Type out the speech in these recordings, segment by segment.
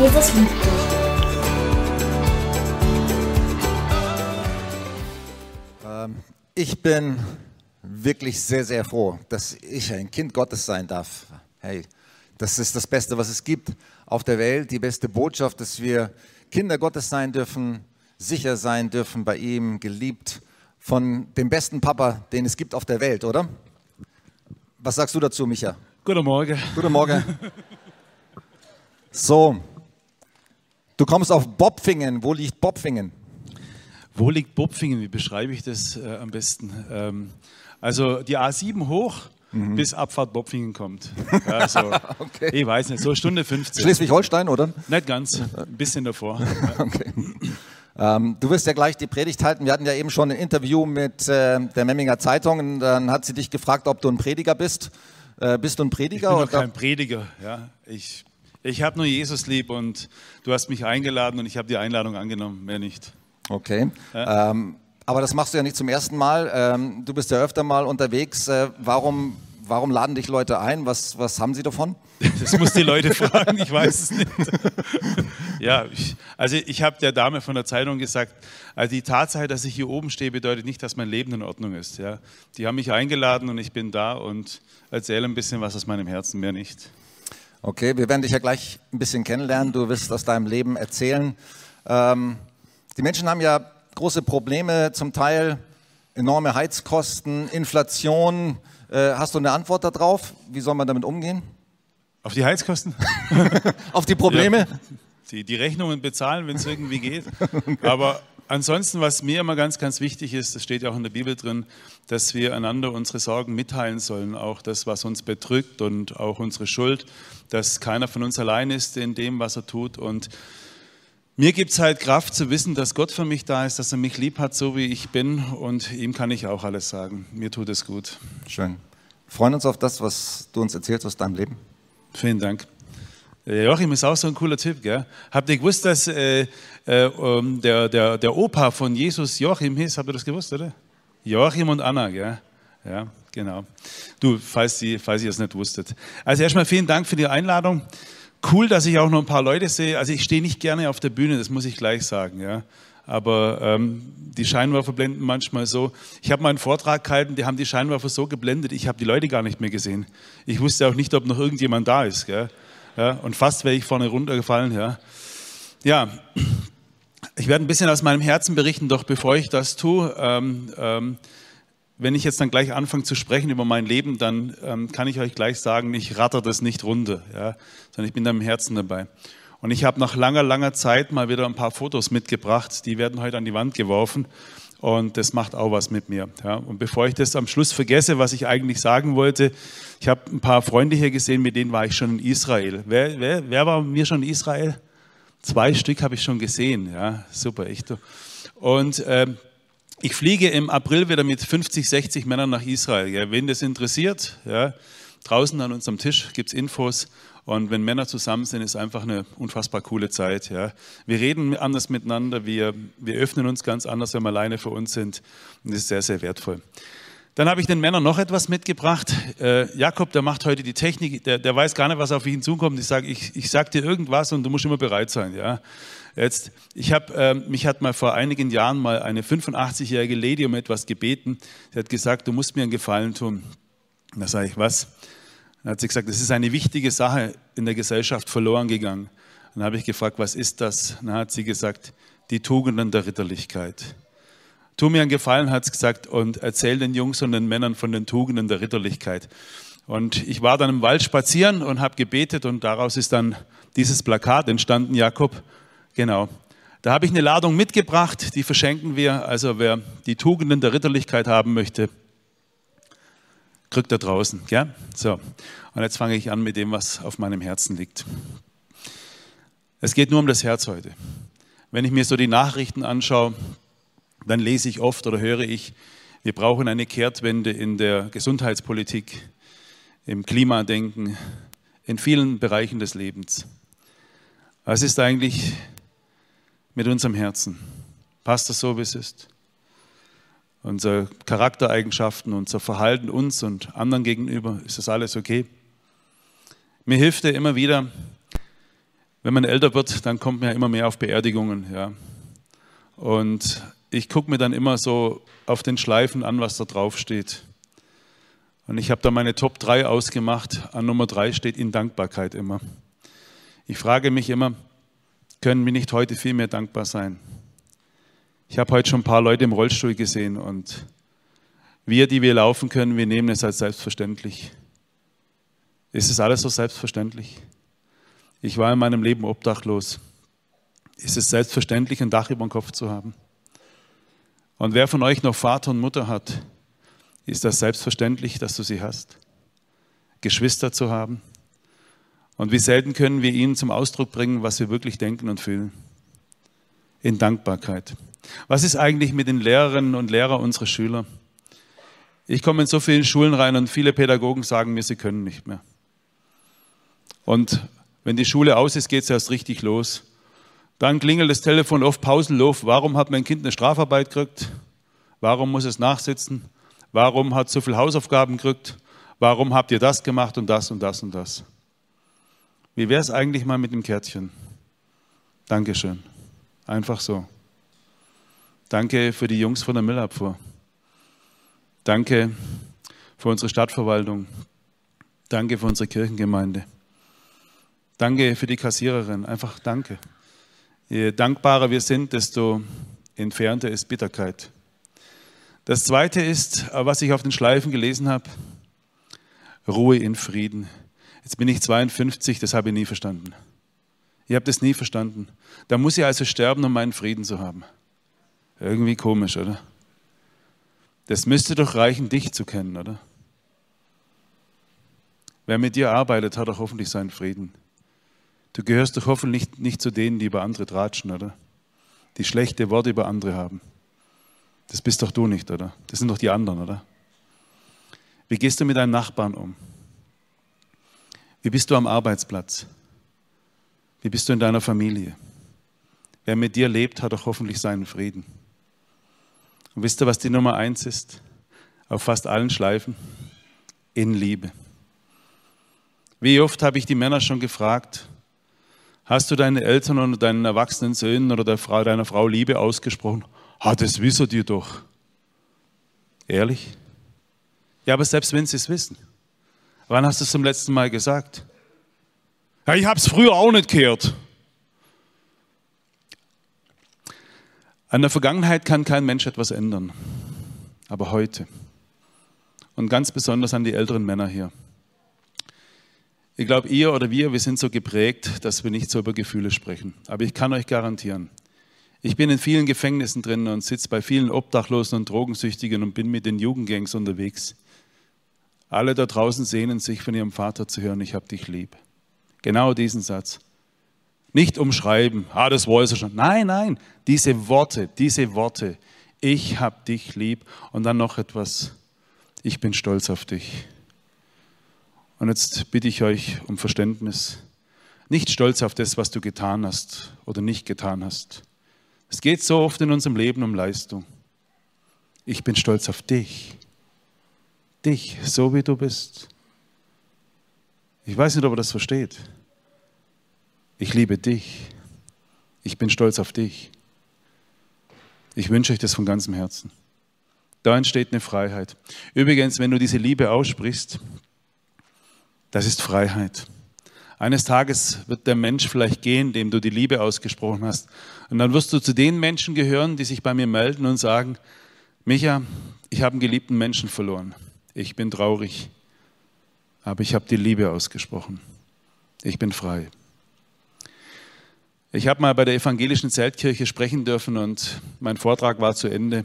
Jesus liebt dich. Ähm, ich bin wirklich sehr, sehr froh, dass ich ein Kind Gottes sein darf. Hey, das ist das Beste, was es gibt auf der Welt, die beste Botschaft, dass wir Kinder Gottes sein dürfen, sicher sein dürfen bei ihm, geliebt von dem besten Papa, den es gibt auf der Welt, oder? Was sagst du dazu, Micha? Guten Morgen. Guten Morgen. So, du kommst auf Bobfingen. Wo liegt Bobfingen? Wo liegt Bobfingen? Wie beschreibe ich das äh, am besten? Ähm, also die A7 hoch, mhm. bis Abfahrt Bobfingen kommt. Ja, so, okay. Ich weiß nicht, so Stunde 15. Schleswig-Holstein, oder? Nicht ganz, ein bisschen davor. okay. Ähm, du wirst ja gleich die Predigt halten. Wir hatten ja eben schon ein Interview mit äh, der Memminger Zeitung und dann hat sie dich gefragt, ob du ein Prediger bist. Äh, bist du ein Prediger? Ich bin noch kein Prediger. Ja. Ich, ich habe nur Jesus lieb und du hast mich eingeladen und ich habe die Einladung angenommen, mehr nicht. Okay. Ja. Ähm, aber das machst du ja nicht zum ersten Mal. Ähm, du bist ja öfter mal unterwegs. Äh, warum, warum laden dich Leute ein? Was, was haben sie davon? Das muss die Leute fragen, ich weiß es nicht. ja, ich, also ich habe der Dame von der Zeitung gesagt, also die Tatsache, dass ich hier oben stehe, bedeutet nicht, dass mein Leben in Ordnung ist. Ja. Die haben mich eingeladen und ich bin da und erzähle ein bisschen was aus meinem Herzen, mehr nicht. Okay, wir werden dich ja gleich ein bisschen kennenlernen. Du wirst aus deinem Leben erzählen. Ähm, die Menschen haben ja große Probleme, zum Teil enorme Heizkosten, Inflation. Äh, hast du eine Antwort darauf? Wie soll man damit umgehen? Auf die Heizkosten? Auf die Probleme? Ja, die, die Rechnungen bezahlen, wenn es irgendwie geht. Aber ansonsten, was mir immer ganz, ganz wichtig ist, das steht ja auch in der Bibel drin, dass wir einander unsere Sorgen mitteilen sollen, auch das, was uns bedrückt und auch unsere Schuld, dass keiner von uns allein ist in dem, was er tut. Und mir gibt es halt Kraft zu wissen, dass Gott für mich da ist, dass er mich lieb hat, so wie ich bin. Und ihm kann ich auch alles sagen. Mir tut es gut. Schön. Wir freuen uns auf das, was du uns erzählst aus deinem Leben. Vielen Dank. Joachim ist auch so ein cooler Typ. Gell? Habt ihr gewusst, dass äh, äh, der, der, der Opa von Jesus Joachim hieß? Habt ihr das gewusst, oder? Joachim und Anna, gell? Ja, genau. Du, falls, die, falls ihr es nicht wusstet. Also erstmal vielen Dank für die Einladung. Cool, dass ich auch noch ein paar Leute sehe. Also ich stehe nicht gerne auf der Bühne, das muss ich gleich sagen. Ja. Aber ähm, die Scheinwerfer blenden manchmal so. Ich habe mal einen Vortrag gehalten, die haben die Scheinwerfer so geblendet, ich habe die Leute gar nicht mehr gesehen. Ich wusste auch nicht, ob noch irgendjemand da ist. Gell? Ja, und fast wäre ich vorne runtergefallen. Ja, ja ich werde ein bisschen aus meinem Herzen berichten, doch bevor ich das tue, ähm, ähm, wenn ich jetzt dann gleich anfange zu sprechen über mein Leben, dann ähm, kann ich euch gleich sagen, ich ratter das nicht runter, ja, sondern ich bin da im Herzen dabei. Und ich habe nach langer, langer Zeit mal wieder ein paar Fotos mitgebracht, die werden heute an die Wand geworfen und das macht auch was mit mir. Ja. Und bevor ich das am Schluss vergesse, was ich eigentlich sagen wollte, ich habe ein paar Freunde hier gesehen, mit denen war ich schon in Israel. Wer, wer, wer war mit mir schon in Israel? Zwei Stück habe ich schon gesehen, ja, super, echt. Und ähm, ich fliege im April wieder mit 50, 60 Männern nach Israel. Ja. Wen das interessiert, ja, draußen an unserem Tisch gibt es Infos. Und wenn Männer zusammen sind, ist einfach eine unfassbar coole Zeit. Ja. Wir reden anders miteinander, wir, wir öffnen uns ganz anders, wenn wir alleine für uns sind. Und das ist sehr, sehr wertvoll. Dann habe ich den Männern noch etwas mitgebracht. Äh, Jakob, der macht heute die Technik, der, der weiß gar nicht, was auf ihn zukommt. Ich sage, ich, ich sag dir irgendwas und du musst immer bereit sein. Ja? Jetzt, ich habe, äh, mich hat mal vor einigen Jahren mal eine 85-jährige Lady um etwas gebeten. Sie hat gesagt, du musst mir einen Gefallen tun. Da sage ich, was? Dann hat sie gesagt, das ist eine wichtige Sache in der Gesellschaft verloren gegangen. Dann habe ich gefragt, was ist das? Dann hat sie gesagt, die Tugenden der Ritterlichkeit. Tu mir einen Gefallen, hat es gesagt, und erzähl den Jungs und den Männern von den Tugenden der Ritterlichkeit. Und ich war dann im Wald spazieren und habe gebetet und daraus ist dann dieses Plakat entstanden, Jakob. Genau. Da habe ich eine Ladung mitgebracht, die verschenken wir. Also wer die Tugenden der Ritterlichkeit haben möchte, kriegt da draußen. Ja? So. Und jetzt fange ich an mit dem, was auf meinem Herzen liegt. Es geht nur um das Herz heute. Wenn ich mir so die Nachrichten anschaue, dann lese ich oft oder höre ich, wir brauchen eine Kehrtwende in der Gesundheitspolitik, im Klimadenken, in vielen Bereichen des Lebens. Was ist eigentlich mit unserem Herzen? Passt das so, wie es ist? Unsere Charaktereigenschaften, unser Verhalten uns und anderen gegenüber, ist das alles okay? Mir hilft er immer wieder, Wenn man älter wird, dann kommt man ja immer mehr auf Beerdigungen. Ja. Und ich gucke mir dann immer so auf den Schleifen an, was da drauf steht. Und ich habe da meine Top 3 ausgemacht. An Nummer 3 steht in Dankbarkeit immer. Ich frage mich immer, können wir nicht heute viel mehr dankbar sein? Ich habe heute schon ein paar Leute im Rollstuhl gesehen und wir, die wir laufen können, wir nehmen es als selbstverständlich. Ist es alles so selbstverständlich? Ich war in meinem Leben obdachlos. Ist es selbstverständlich, ein Dach über dem Kopf zu haben? Und wer von euch noch Vater und Mutter hat, ist das selbstverständlich, dass du sie hast? Geschwister zu haben? Und wie selten können wir ihnen zum Ausdruck bringen, was wir wirklich denken und fühlen? In Dankbarkeit. Was ist eigentlich mit den Lehrerinnen und Lehrern unserer Schüler? Ich komme in so vielen Schulen rein und viele Pädagogen sagen mir, sie können nicht mehr. Und wenn die Schule aus ist, geht es erst richtig los. Dann klingelt das Telefon oft pausenlos. Warum hat mein Kind eine Strafarbeit gekriegt? Warum muss es nachsitzen? Warum hat es so viele Hausaufgaben gekriegt? Warum habt ihr das gemacht und das und das und das? Wie wäre es eigentlich mal mit dem Kärtchen? Dankeschön. Einfach so. Danke für die Jungs von der Müllabfuhr. Danke für unsere Stadtverwaltung. Danke für unsere Kirchengemeinde. Danke für die Kassiererin. Einfach danke. Je dankbarer wir sind, desto entfernter ist Bitterkeit. Das zweite ist, was ich auf den Schleifen gelesen habe, Ruhe in Frieden. Jetzt bin ich 52, das habe ich nie verstanden. Ich habe das nie verstanden. Da muss ich also sterben, um meinen Frieden zu haben. Irgendwie komisch, oder? Das müsste doch reichen, dich zu kennen, oder? Wer mit dir arbeitet, hat doch hoffentlich seinen Frieden. Du gehörst doch hoffentlich nicht, nicht zu denen, die über andere tratschen, oder? Die schlechte Worte über andere haben. Das bist doch du nicht, oder? Das sind doch die anderen, oder? Wie gehst du mit deinen Nachbarn um? Wie bist du am Arbeitsplatz? Wie bist du in deiner Familie? Wer mit dir lebt, hat doch hoffentlich seinen Frieden. Und wisst ihr, was die Nummer eins ist? Auf fast allen Schleifen? In Liebe. Wie oft habe ich die Männer schon gefragt, hast du deinen Eltern oder deinen erwachsenen Söhnen oder der Frau, deiner Frau Liebe ausgesprochen? Ah, das wisst ihr doch. Ehrlich? Ja, aber selbst wenn sie es wissen. Wann hast du es zum letzten Mal gesagt? Ja, ich habe es früher auch nicht gehört. An der Vergangenheit kann kein Mensch etwas ändern, aber heute. Und ganz besonders an die älteren Männer hier. Ich glaube, ihr oder wir, wir sind so geprägt, dass wir nicht so über Gefühle sprechen. Aber ich kann euch garantieren, ich bin in vielen Gefängnissen drin und sitze bei vielen Obdachlosen und Drogensüchtigen und bin mit den Jugendgangs unterwegs. Alle da draußen sehnen sich von ihrem Vater zu hören, ich habe dich lieb. Genau diesen Satz. Nicht umschreiben, ah, das weiß er schon. Nein, nein, diese Worte, diese Worte, ich habe dich lieb und dann noch etwas, ich bin stolz auf dich. Und jetzt bitte ich euch um Verständnis. Nicht stolz auf das, was du getan hast oder nicht getan hast. Es geht so oft in unserem Leben um Leistung. Ich bin stolz auf dich. Dich, so wie du bist. Ich weiß nicht, ob er das versteht. Ich liebe dich. Ich bin stolz auf dich. Ich wünsche euch das von ganzem Herzen. Da entsteht eine Freiheit. Übrigens, wenn du diese Liebe aussprichst, das ist Freiheit. Eines Tages wird der Mensch vielleicht gehen, dem du die Liebe ausgesprochen hast. Und dann wirst du zu den Menschen gehören, die sich bei mir melden und sagen, Micha, ich habe einen geliebten Menschen verloren. Ich bin traurig, aber ich habe die Liebe ausgesprochen. Ich bin frei. Ich habe mal bei der evangelischen Zeltkirche sprechen dürfen und mein Vortrag war zu Ende.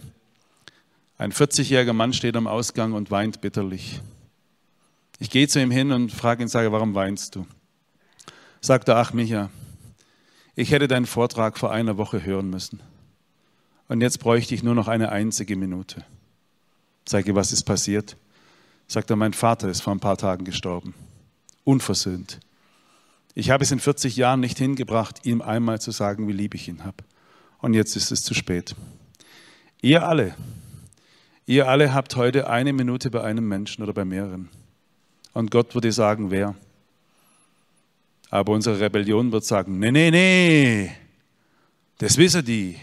Ein 40-jähriger Mann steht am Ausgang und weint bitterlich. Ich gehe zu ihm hin und frage ihn, sage, warum weinst du? Sagt er, ach Micha, ich hätte deinen Vortrag vor einer Woche hören müssen. Und jetzt bräuchte ich nur noch eine einzige Minute. Sage, was ist passiert? Sagt er, mein Vater ist vor ein paar Tagen gestorben. Unversöhnt. Ich habe es in 40 Jahren nicht hingebracht, ihm einmal zu sagen, wie lieb ich ihn habe. Und jetzt ist es zu spät. Ihr alle, ihr alle habt heute eine Minute bei einem Menschen oder bei mehreren. Und Gott würde sagen, wer? Aber unsere Rebellion wird sagen, nee, nee, nee, das wissen die.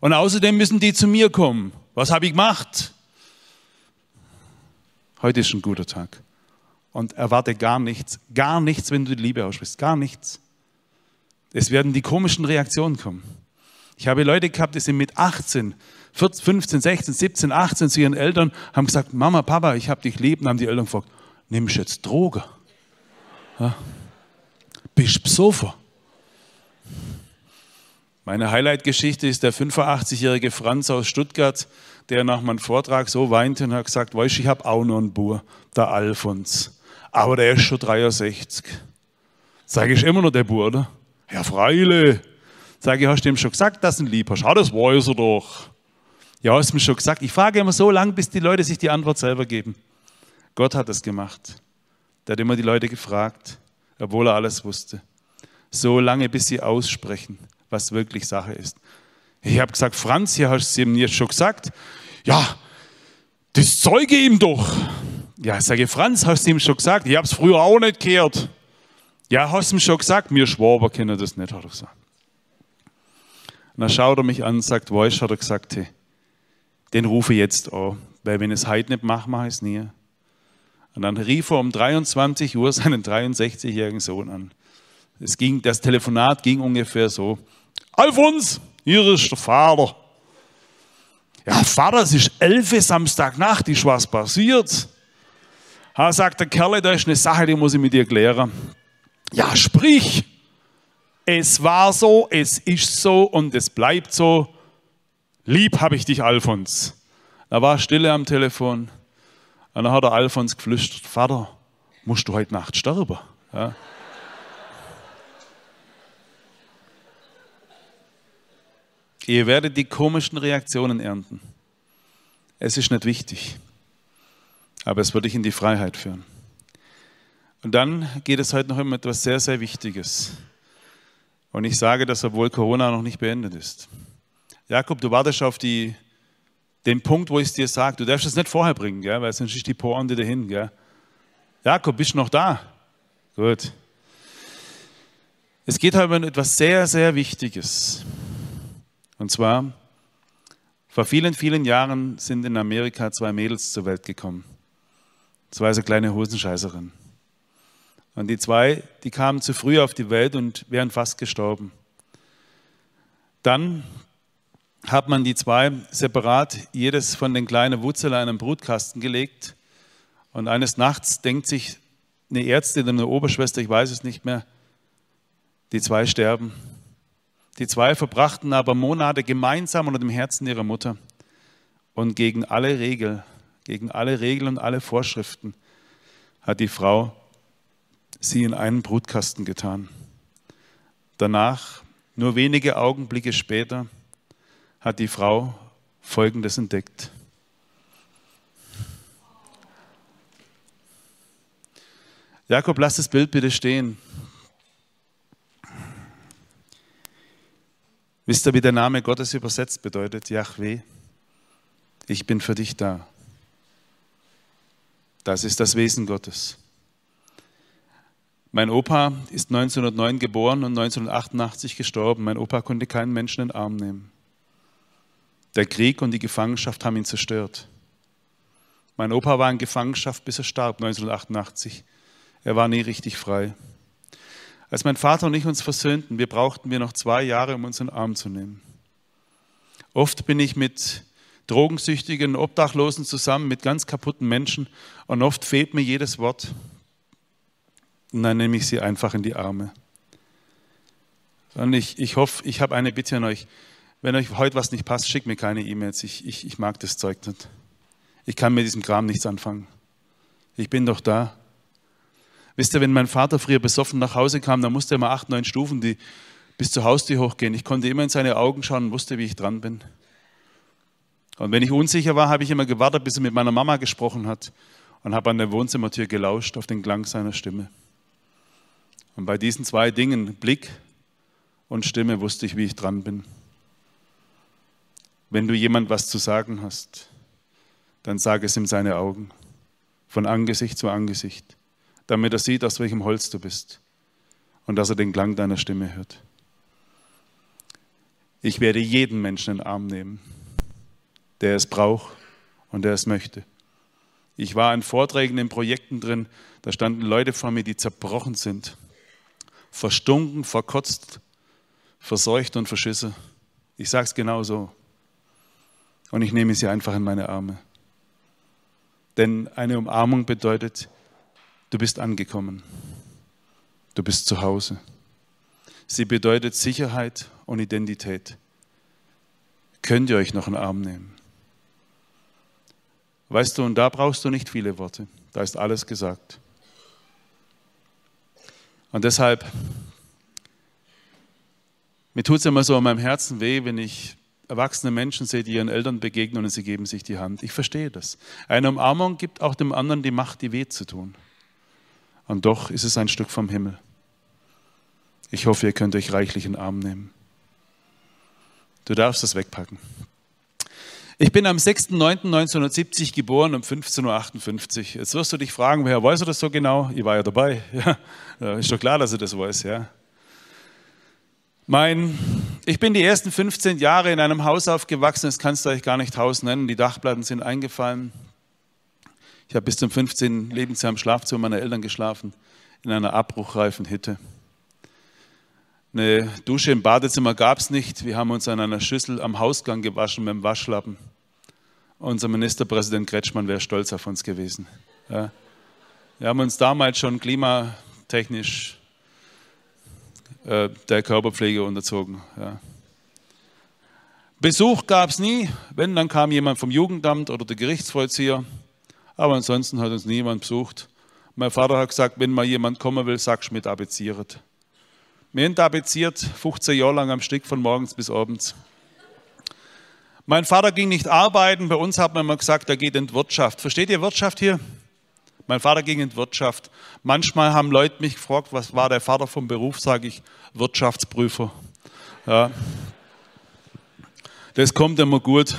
Und außerdem müssen die zu mir kommen. Was habe ich gemacht? Heute ist ein guter Tag. Und erwarte gar nichts, gar nichts, wenn du die Liebe aussprichst, gar nichts. Es werden die komischen Reaktionen kommen. Ich habe Leute gehabt, die sind mit 18, 14, 15, 16, 17, 18 zu ihren Eltern, haben gesagt, Mama, Papa, ich habe dich lieb. Und haben die Eltern gefragt, nimmst du jetzt Drogen? Ja? Bist besoffen? Meine Highlight-Geschichte ist der 85-jährige Franz aus Stuttgart, der nach meinem Vortrag so weinte und hat gesagt, weißt du, ich habe auch noch einen Bur, der Alfons. Aber der ist schon 63. Sage ich immer noch der Bur, oder? Ja, Freile. Sage ich, hast du ihm schon gesagt, dass du ihn lieb hast? Ja, das weiß er doch. Ja, hast du mir schon gesagt. Ich frage immer so lange, bis die Leute sich die Antwort selber geben. Gott hat das gemacht. Der hat immer die Leute gefragt, obwohl er alles wusste. So lange, bis sie aussprechen, was wirklich Sache ist. Ich habe gesagt, Franz, hier hast du ihm jetzt schon gesagt. Ja, das zeuge ihm doch. Ja, ich sage, Franz, hast du ihm schon gesagt? Ich habe es früher auch nicht gehört. Ja, hast du ihm schon gesagt? Wir Schwaber kennen das nicht, hat er gesagt. Und dann schaut er mich an und sagt, weißt hat er gesagt, hey, den rufe ich jetzt an, weil wenn es heute nicht mache, mache ich es nie. Und dann rief er um 23 Uhr seinen 63-jährigen Sohn an. Es ging, das Telefonat ging ungefähr so. Alfons, hier ist der Vater. Ja, Vater, es ist 11 Samstagnacht, ist was passiert? Ha, sagt der Kerl, da ist eine Sache, die muss ich mit dir klären. Ja, sprich. Es war so, es ist so und es bleibt so. Lieb habe ich dich, Alfons. Da war Stille am Telefon. Und dann hat der Alfons geflüstert, Vater, musst du heute Nacht sterben? Ja. Ihr werdet die komischen Reaktionen ernten. Es ist nicht wichtig, aber es wird dich in die Freiheit führen. Und dann geht es heute noch um etwas sehr, sehr Wichtiges. Und ich sage das, obwohl Corona noch nicht beendet ist. Jakob, du wartest auf die, den Punkt, wo ich es dir sage. Du darfst es nicht vorher bringen, gell? weil sonst ist die Pointe dahin. Gell? Jakob, bist du noch da? Gut. Es geht heute um etwas sehr, sehr Wichtiges. Und zwar, vor vielen, vielen Jahren sind in Amerika zwei Mädels zur Welt gekommen. Zwei so kleine Hosenscheißerinnen. Und die zwei, die kamen zu früh auf die Welt und wären fast gestorben. Dann hat man die zwei separat, jedes von den kleinen Wurzeln in einen Brutkasten gelegt. Und eines Nachts denkt sich eine Ärztin oder eine Oberschwester, ich weiß es nicht mehr, die zwei sterben. Die zwei verbrachten aber Monate gemeinsam unter dem Herzen ihrer Mutter. Und gegen alle Regeln, gegen alle Regeln und alle Vorschriften hat die Frau sie in einen Brutkasten getan. Danach, nur wenige Augenblicke später, hat die Frau Folgendes entdeckt. Jakob, lass das Bild bitte stehen. Wisst ihr, wie der Name Gottes übersetzt bedeutet? Yahweh, ich bin für dich da. Das ist das Wesen Gottes. Mein Opa ist 1909 geboren und 1988 gestorben. Mein Opa konnte keinen Menschen in den Arm nehmen. Der Krieg und die Gefangenschaft haben ihn zerstört. Mein Opa war in Gefangenschaft, bis er starb 1988. Er war nie richtig frei. Als mein Vater und ich uns versöhnten, wir brauchten wir noch zwei Jahre, um uns in den Arm zu nehmen. Oft bin ich mit Drogensüchtigen, Obdachlosen zusammen, mit ganz kaputten Menschen und oft fehlt mir jedes Wort. Und dann nehme ich sie einfach in die Arme. Und ich, ich hoffe, ich habe eine Bitte an euch. Wenn euch heute was nicht passt, schickt mir keine E-Mails. Ich, ich, ich mag das Zeug nicht. Ich kann mit diesem Kram nichts anfangen. Ich bin doch da. Wisst ihr, wenn mein Vater früher besoffen nach Hause kam, dann musste er mal acht, neun Stufen die, bis zur Haustür hochgehen. Ich konnte immer in seine Augen schauen und wusste, wie ich dran bin. Und wenn ich unsicher war, habe ich immer gewartet, bis er mit meiner Mama gesprochen hat und habe an der Wohnzimmertür gelauscht auf den Klang seiner Stimme. Und bei diesen zwei Dingen, Blick und Stimme, wusste ich, wie ich dran bin. Wenn du jemand was zu sagen hast, dann sag es ihm seine Augen, von Angesicht zu Angesicht, damit er sieht, aus welchem Holz du bist. und dass er den Klang deiner Stimme hört. Ich werde jeden Menschen in den Arm nehmen, der es braucht und der es möchte. Ich war in Vorträgen, in Projekten drin, da standen Leute vor mir, die zerbrochen sind, verstunken, verkotzt, verseucht und verschissen. Ich sage es genau so. Und ich nehme sie einfach in meine Arme. Denn eine Umarmung bedeutet, du bist angekommen. Du bist zu Hause. Sie bedeutet Sicherheit und Identität. Könnt ihr euch noch einen Arm nehmen? Weißt du, und da brauchst du nicht viele Worte. Da ist alles gesagt. Und deshalb, mir tut es immer so an meinem Herzen weh, wenn ich erwachsene Menschen sehe, die ihren Eltern begegnen und sie geben sich die Hand. Ich verstehe das. Eine Umarmung gibt auch dem anderen die Macht, die weh zu tun. Und doch ist es ein Stück vom Himmel. Ich hoffe, ihr könnt euch reichlich in den Arm nehmen. Du darfst das wegpacken. Ich bin am 6.9.1970 geboren um 15.58 Uhr. Jetzt wirst du dich fragen, woher weiß er das so genau? Ich war ja dabei. Ja, ist doch klar, dass er das weiß. Ja. Mein, ich bin die ersten 15 Jahre in einem Haus aufgewachsen, das kannst du euch gar nicht Haus nennen. Die Dachplatten sind eingefallen. Ich habe bis zum 15. Lebensjahr im Schlafzimmer meiner Eltern geschlafen, in einer abbruchreifen Hütte. Eine Dusche im Badezimmer gab es nicht. Wir haben uns an einer Schüssel am Hausgang gewaschen mit dem Waschlappen. Unser Ministerpräsident Kretschmann wäre stolz auf uns gewesen. Ja. Wir haben uns damals schon klimatechnisch äh, der Körperpflege unterzogen. Ja. Besuch gab es nie. Wenn, dann kam jemand vom Jugendamt oder der Gerichtsvollzieher. Aber ansonsten hat uns niemand besucht. Mein Vater hat gesagt, wenn mal jemand kommen will, sagst du mit abeziert. Wir haben tapeziert, 15 Jahre lang am Stück, von morgens bis abends. Mein Vater ging nicht arbeiten, bei uns hat man immer gesagt, er geht in die Wirtschaft. Versteht ihr Wirtschaft hier? Mein Vater ging in die Wirtschaft. Manchmal haben Leute mich gefragt, was war der Vater vom Beruf, sage ich, Wirtschaftsprüfer. Ja. Das kommt immer gut.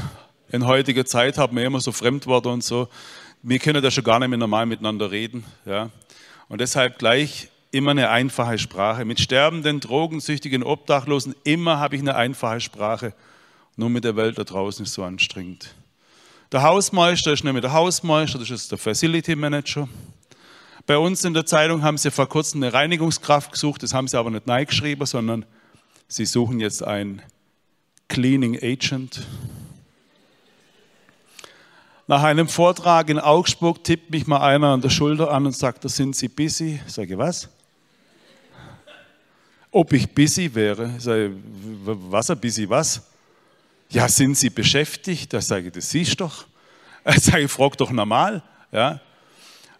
In heutiger Zeit haben wir immer so Fremdworte und so. Wir können da schon gar nicht mehr normal miteinander reden. Ja. Und deshalb gleich immer eine einfache Sprache. Mit sterbenden, drogensüchtigen Obdachlosen immer habe ich eine einfache Sprache. Nur mit der Welt da draußen ist so anstrengend. Der Hausmeister ist nicht mehr der Hausmeister, das ist der Facility Manager. Bei uns in der Zeitung haben sie vor kurzem eine Reinigungskraft gesucht, das haben sie aber nicht neu geschrieben, sondern sie suchen jetzt einen Cleaning Agent. Nach einem Vortrag in Augsburg tippt mich mal einer an der Schulter an und sagt, da sind Sie busy. Ich sage, was? Ob ich busy wäre. Ich sage, was ein busy was? Ja, sind Sie beschäftigt? Da sage ich, das siehst du doch. Ich sage, frag doch normal. Ja.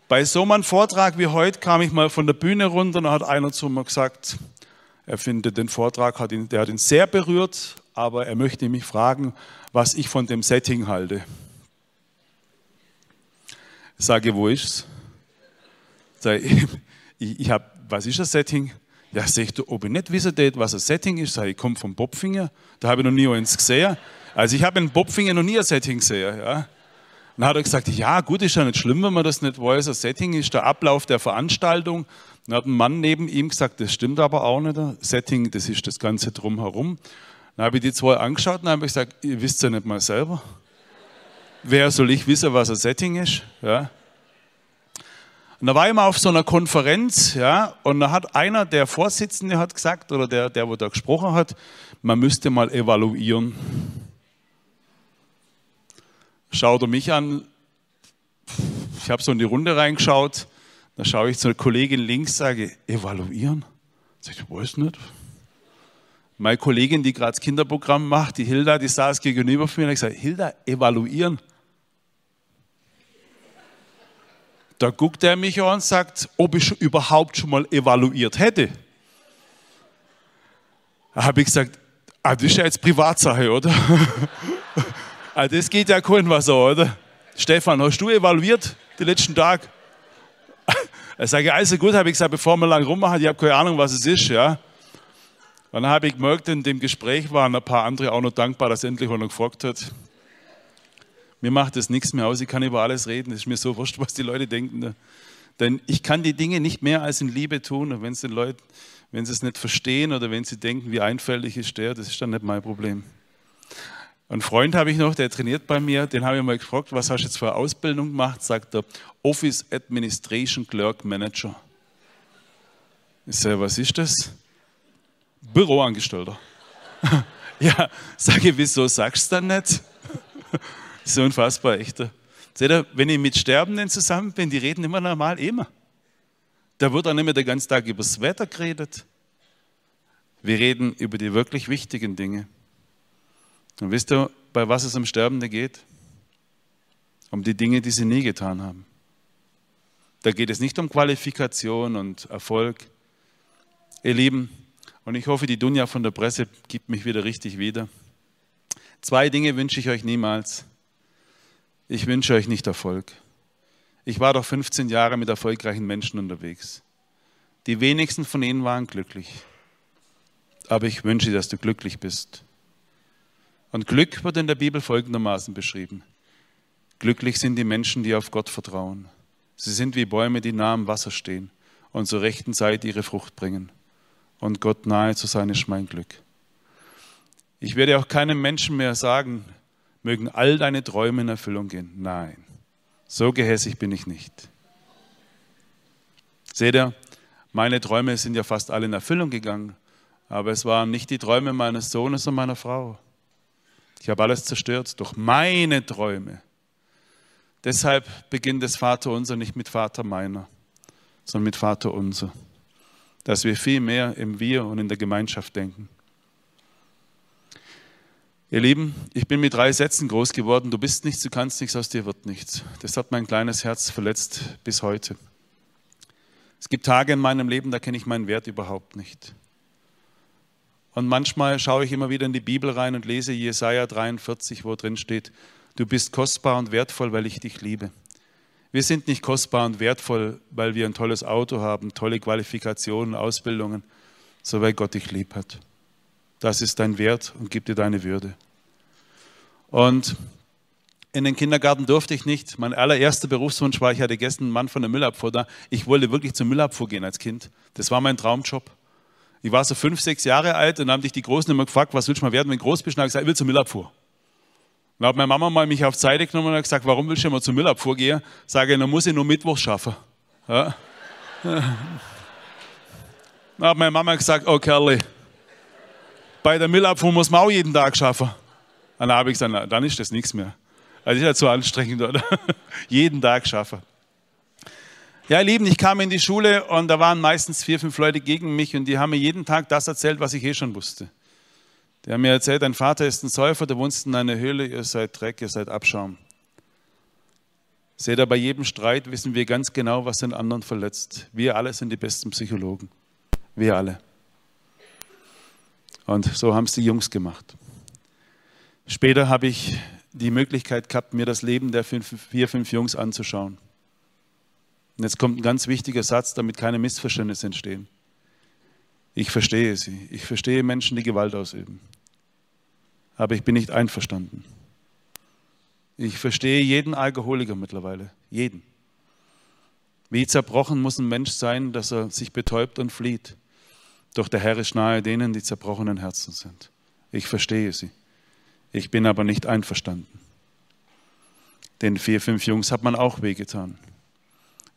Bei so einem Vortrag wie heute kam ich mal von der Bühne runter und hat einer zu mir gesagt, er findet den Vortrag, hat ihn, der hat ihn sehr berührt, aber er möchte mich fragen, was ich von dem Setting halte. Ich sage, wo ist's? Ich, ich, ich habe, was ist das Setting? Ja, sag ich, ob ich nicht wissen was ein Setting ist, sag ich, ich komme vom Bobfinger, da habe ich noch nie eins gesehen. Also ich habe in Bobfinger noch nie ein Setting gesehen. Ja. Dann hat er gesagt, ja gut, ist ja nicht schlimm, wenn man das nicht weiß. Ein Setting ist der Ablauf der Veranstaltung. Dann hat ein Mann neben ihm gesagt, das stimmt aber auch nicht. Setting, das ist das Ganze drumherum. Dann habe ich die zwei angeschaut und habe gesagt, ihr wisst ja nicht mal selber. Wer soll ich wissen, was ein Setting ist? Ja. Und da war ich mal auf so einer Konferenz, ja, und da hat einer, der Vorsitzende hat gesagt, oder der, der wo da gesprochen hat, man müsste mal evaluieren. Schaut er mich an, ich habe so in die Runde reingeschaut, da schaue ich zur Kollegin links, sage, evaluieren? Sag ich, weiß nicht. Meine Kollegin, die gerade das Kinderprogramm macht, die Hilda, die saß gegenüber von mir und ich gesagt, Hilda, evaluieren? Da guckt er mich an und sagt, ob ich überhaupt schon mal evaluiert hätte. Da habe ich gesagt, ah, das ist ja jetzt Privatsache, oder? ah, das geht ja kein was an, oder? Stefan, hast du evaluiert die letzten Tage? Er sage, also gut, habe ich gesagt, bevor wir lang rummachen, ich habe keine Ahnung, was es ist, ja. Dann habe ich gemerkt, in dem Gespräch waren ein paar andere auch noch dankbar, dass endlich einer gefragt hat. Mir macht das nichts mehr aus, ich kann über alles reden, es ist mir so wurscht, was die Leute denken. Denn ich kann die Dinge nicht mehr als in Liebe tun. Und wenn es den Leuten, wenn sie es nicht verstehen oder wenn sie denken, wie einfältig ist der, das ist dann nicht mein Problem. Einen Freund habe ich noch, der trainiert bei mir, den habe ich mal gefragt, was hast du jetzt für eine Ausbildung gemacht? Sagt er, Office Administration Clerk Manager. Ich sage, was ist das? Büroangestellter. ja, sage ich, wieso sagst du dann nicht? so unfassbar, echt. Seht ihr, wenn ich mit Sterbenden zusammen bin, die reden immer normal, immer. Da wird auch nicht mehr den ganzen Tag über das Wetter geredet. Wir reden über die wirklich wichtigen Dinge. Und wisst ihr, bei was es um Sterbende geht? Um die Dinge, die sie nie getan haben. Da geht es nicht um Qualifikation und Erfolg. Ihr Lieben, und ich hoffe, die Dunja von der Presse gibt mich wieder richtig wieder. Zwei Dinge wünsche ich euch niemals. Ich wünsche euch nicht Erfolg. Ich war doch 15 Jahre mit erfolgreichen Menschen unterwegs. Die wenigsten von ihnen waren glücklich. Aber ich wünsche, dass du glücklich bist. Und Glück wird in der Bibel folgendermaßen beschrieben. Glücklich sind die Menschen, die auf Gott vertrauen. Sie sind wie Bäume, die nah am Wasser stehen und zur rechten Zeit ihre Frucht bringen. Und Gott nahe zu sein ist mein Glück. Ich werde auch keinem Menschen mehr sagen, mögen all deine Träume in Erfüllung gehen. Nein, so gehässig bin ich nicht. Seht ihr, meine Träume sind ja fast alle in Erfüllung gegangen, aber es waren nicht die Träume meines Sohnes und meiner Frau. Ich habe alles zerstört durch meine Träume. Deshalb beginnt das Vaterunser nicht mit Vater meiner, sondern mit Vater unser. Dass wir viel mehr im Wir und in der Gemeinschaft denken. Ihr Lieben, ich bin mit drei Sätzen groß geworden. Du bist nichts, du kannst nichts, aus dir wird nichts. Das hat mein kleines Herz verletzt bis heute. Es gibt Tage in meinem Leben, da kenne ich meinen Wert überhaupt nicht. Und manchmal schaue ich immer wieder in die Bibel rein und lese Jesaja 43, wo drin steht: Du bist kostbar und wertvoll, weil ich dich liebe. Wir sind nicht kostbar und wertvoll, weil wir ein tolles Auto haben, tolle Qualifikationen, Ausbildungen, so weil Gott dich lieb hat. Das ist dein Wert und gibt dir deine Würde. Und in den Kindergarten durfte ich nicht. Mein allererster Berufswunsch war, ich hatte gestern einen Mann von der Müllabfuhr da. Ich wollte wirklich zur Müllabfuhr gehen als Kind. Das war mein Traumjob. Ich war so fünf, sechs Jahre alt und dann haben dich die Großen immer gefragt, was willst du mal werden, wenn du groß bist? Und ich gesagt, ich will zur Müllabfuhr. Dann hat meine Mama mal mich auf Seite genommen und hat gesagt, warum willst du immer zur Müllabfuhr gehen? Sage, dann muss ich nur Mittwoch schaffen. Ja. Dann hat meine Mama gesagt, oh Kerli, bei der Müllabfuhr muss man auch jeden Tag schaffen. Dann habe ich gesagt, dann ist das nichts mehr. Also ist ja zu anstrengend, oder? jeden Tag schaffen. Ja, ihr Lieben, ich kam in die Schule und da waren meistens vier, fünf Leute gegen mich und die haben mir jeden Tag das erzählt, was ich eh schon wusste. Die haben mir erzählt, dein Vater ist ein Säufer, du wohnst in einer Höhle, ihr seid Dreck, ihr seid Abschaum. Seht ihr, bei jedem Streit wissen wir ganz genau, was den anderen verletzt. Wir alle sind die besten Psychologen. Wir alle. Und so haben es die Jungs gemacht. Später habe ich die Möglichkeit gehabt, mir das Leben der fünf, vier, fünf Jungs anzuschauen. Und jetzt kommt ein ganz wichtiger Satz, damit keine Missverständnisse entstehen. Ich verstehe sie. Ich verstehe Menschen, die Gewalt ausüben. Aber ich bin nicht einverstanden. Ich verstehe jeden Alkoholiker mittlerweile. Jeden. Wie zerbrochen muss ein Mensch sein, dass er sich betäubt und flieht. Doch der Herr ist nahe denen, die zerbrochenen Herzen sind. Ich verstehe sie. Ich bin aber nicht einverstanden. Den vier, fünf Jungs hat man auch wehgetan.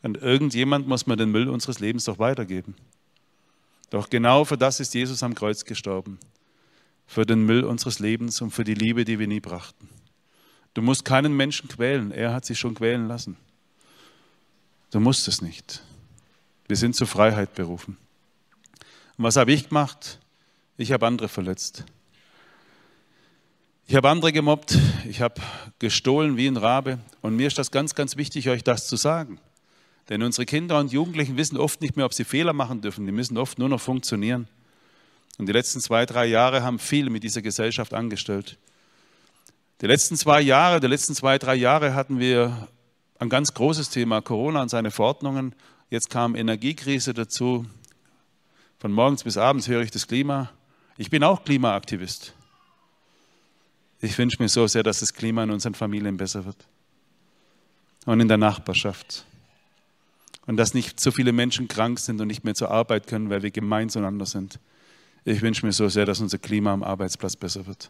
Und irgendjemand muss mir den Müll unseres Lebens doch weitergeben. Doch genau für das ist Jesus am Kreuz gestorben. Für den Müll unseres Lebens und für die Liebe, die wir nie brachten. Du musst keinen Menschen quälen. Er hat sich schon quälen lassen. Du musst es nicht. Wir sind zur Freiheit berufen. Und was habe ich gemacht? Ich habe andere verletzt. Ich habe andere gemobbt. Ich habe gestohlen wie ein Rabe. Und mir ist das ganz, ganz wichtig, euch das zu sagen. Denn unsere Kinder und Jugendlichen wissen oft nicht mehr, ob sie Fehler machen dürfen. Die müssen oft nur noch funktionieren. Und die letzten zwei, drei Jahre haben viel mit dieser Gesellschaft angestellt. Die letzten zwei Jahre, die letzten zwei, drei Jahre hatten wir ein ganz großes Thema, Corona und seine Verordnungen. Jetzt kam Energiekrise dazu. Von morgens bis abends höre ich das Klima. Ich bin auch Klimaaktivist. Ich wünsche mir so sehr, dass das Klima in unseren Familien besser wird und in der Nachbarschaft. und dass nicht so viele Menschen krank sind und nicht mehr zur Arbeit können, weil wir gemein zueinander sind. Ich wünsche mir so sehr, dass unser Klima am Arbeitsplatz besser wird.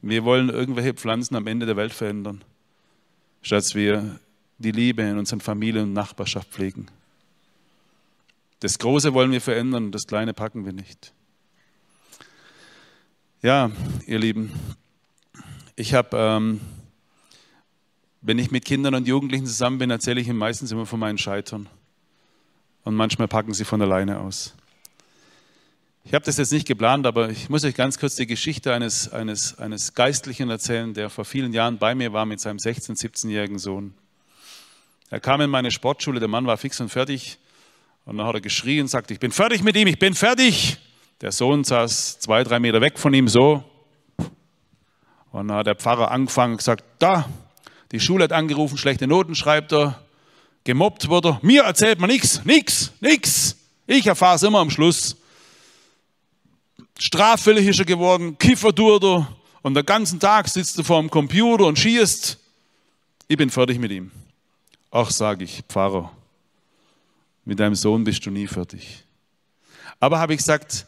Wir wollen irgendwelche Pflanzen am Ende der Welt verändern, statt wir die Liebe in unseren Familien und Nachbarschaft pflegen. Das Große wollen wir verändern, das Kleine packen wir nicht. Ja, ihr Lieben, ich habe, ähm, wenn ich mit Kindern und Jugendlichen zusammen bin, erzähle ich ihnen meistens immer von meinen Scheitern. Und manchmal packen sie von alleine aus. Ich habe das jetzt nicht geplant, aber ich muss euch ganz kurz die Geschichte eines, eines, eines Geistlichen erzählen, der vor vielen Jahren bei mir war mit seinem 16-, 17-jährigen Sohn. Er kam in meine Sportschule, der Mann war fix und fertig. Und dann hat er geschrien und sagte, ich bin fertig mit ihm, ich bin fertig. Der Sohn saß zwei, drei Meter weg von ihm so. Und dann hat der Pfarrer angefangen und gesagt, da, die Schule hat angerufen, schlechte Noten schreibt er, gemobbt wurde. Mir erzählt man nichts, nichts, nichts. Ich erfahre es immer am Schluss. Straffällig ist er geworden, Kiffer tut er und den ganzen Tag sitzt er vor dem Computer und schießt. Ich bin fertig mit ihm. Ach, sage ich, Pfarrer, mit deinem Sohn bist du nie fertig. Aber habe ich gesagt,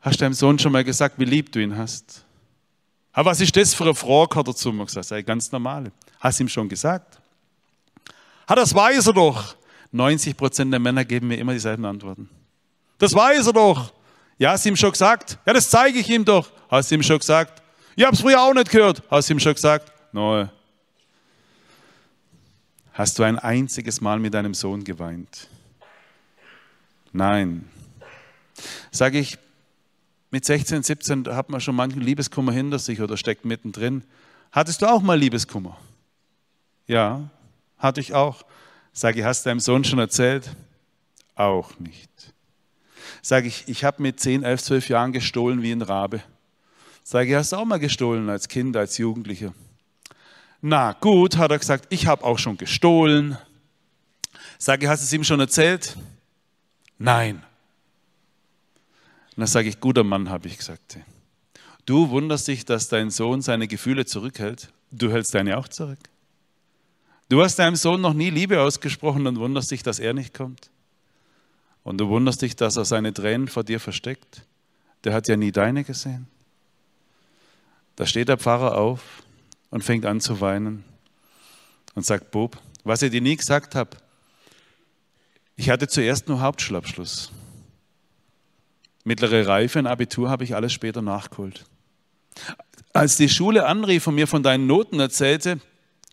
hast du deinem Sohn schon mal gesagt, wie lieb du ihn hast? Aber was ist das für eine Frage, hat er zu mir gesagt. Sei ganz normal. Hast du ihm schon gesagt? Ha, das weiß er doch. 90 Prozent der Männer geben mir immer dieselben Antworten. Das weiß er doch. Ja, hast du ihm schon gesagt? Ja, das zeige ich ihm doch. Hast du ihm schon gesagt? Ich habe es früher auch nicht gehört. Hast du ihm schon gesagt? Nein. Hast du ein einziges Mal mit deinem Sohn geweint? Nein. Sage ich, mit 16, 17 hat man schon manchen Liebeskummer hinter sich oder steckt mittendrin. Hattest du auch mal Liebeskummer? Ja, hatte ich auch. Sage ich, hast du deinem Sohn schon erzählt? Auch nicht. Sage ich, ich habe mit 10, 11, 12 Jahren gestohlen wie ein Rabe. Sage ich, hast du auch mal gestohlen als Kind, als Jugendlicher? Na gut, hat er gesagt, ich habe auch schon gestohlen. Sage, hast du es ihm schon erzählt? Nein. Und dann sage ich, guter Mann, habe ich gesagt. Du wunderst dich, dass dein Sohn seine Gefühle zurückhält. Du hältst deine auch zurück. Du hast deinem Sohn noch nie Liebe ausgesprochen und wunderst dich, dass er nicht kommt. Und du wunderst dich, dass er seine Tränen vor dir versteckt. Der hat ja nie deine gesehen. Da steht der Pfarrer auf und fängt an zu weinen und sagt, Bob, was ich dir nie gesagt habe, ich hatte zuerst nur Hauptschulabschluss. Mittlere Reife, ein Abitur habe ich alles später nachgeholt. Als die Schule anrief und mir von deinen Noten erzählte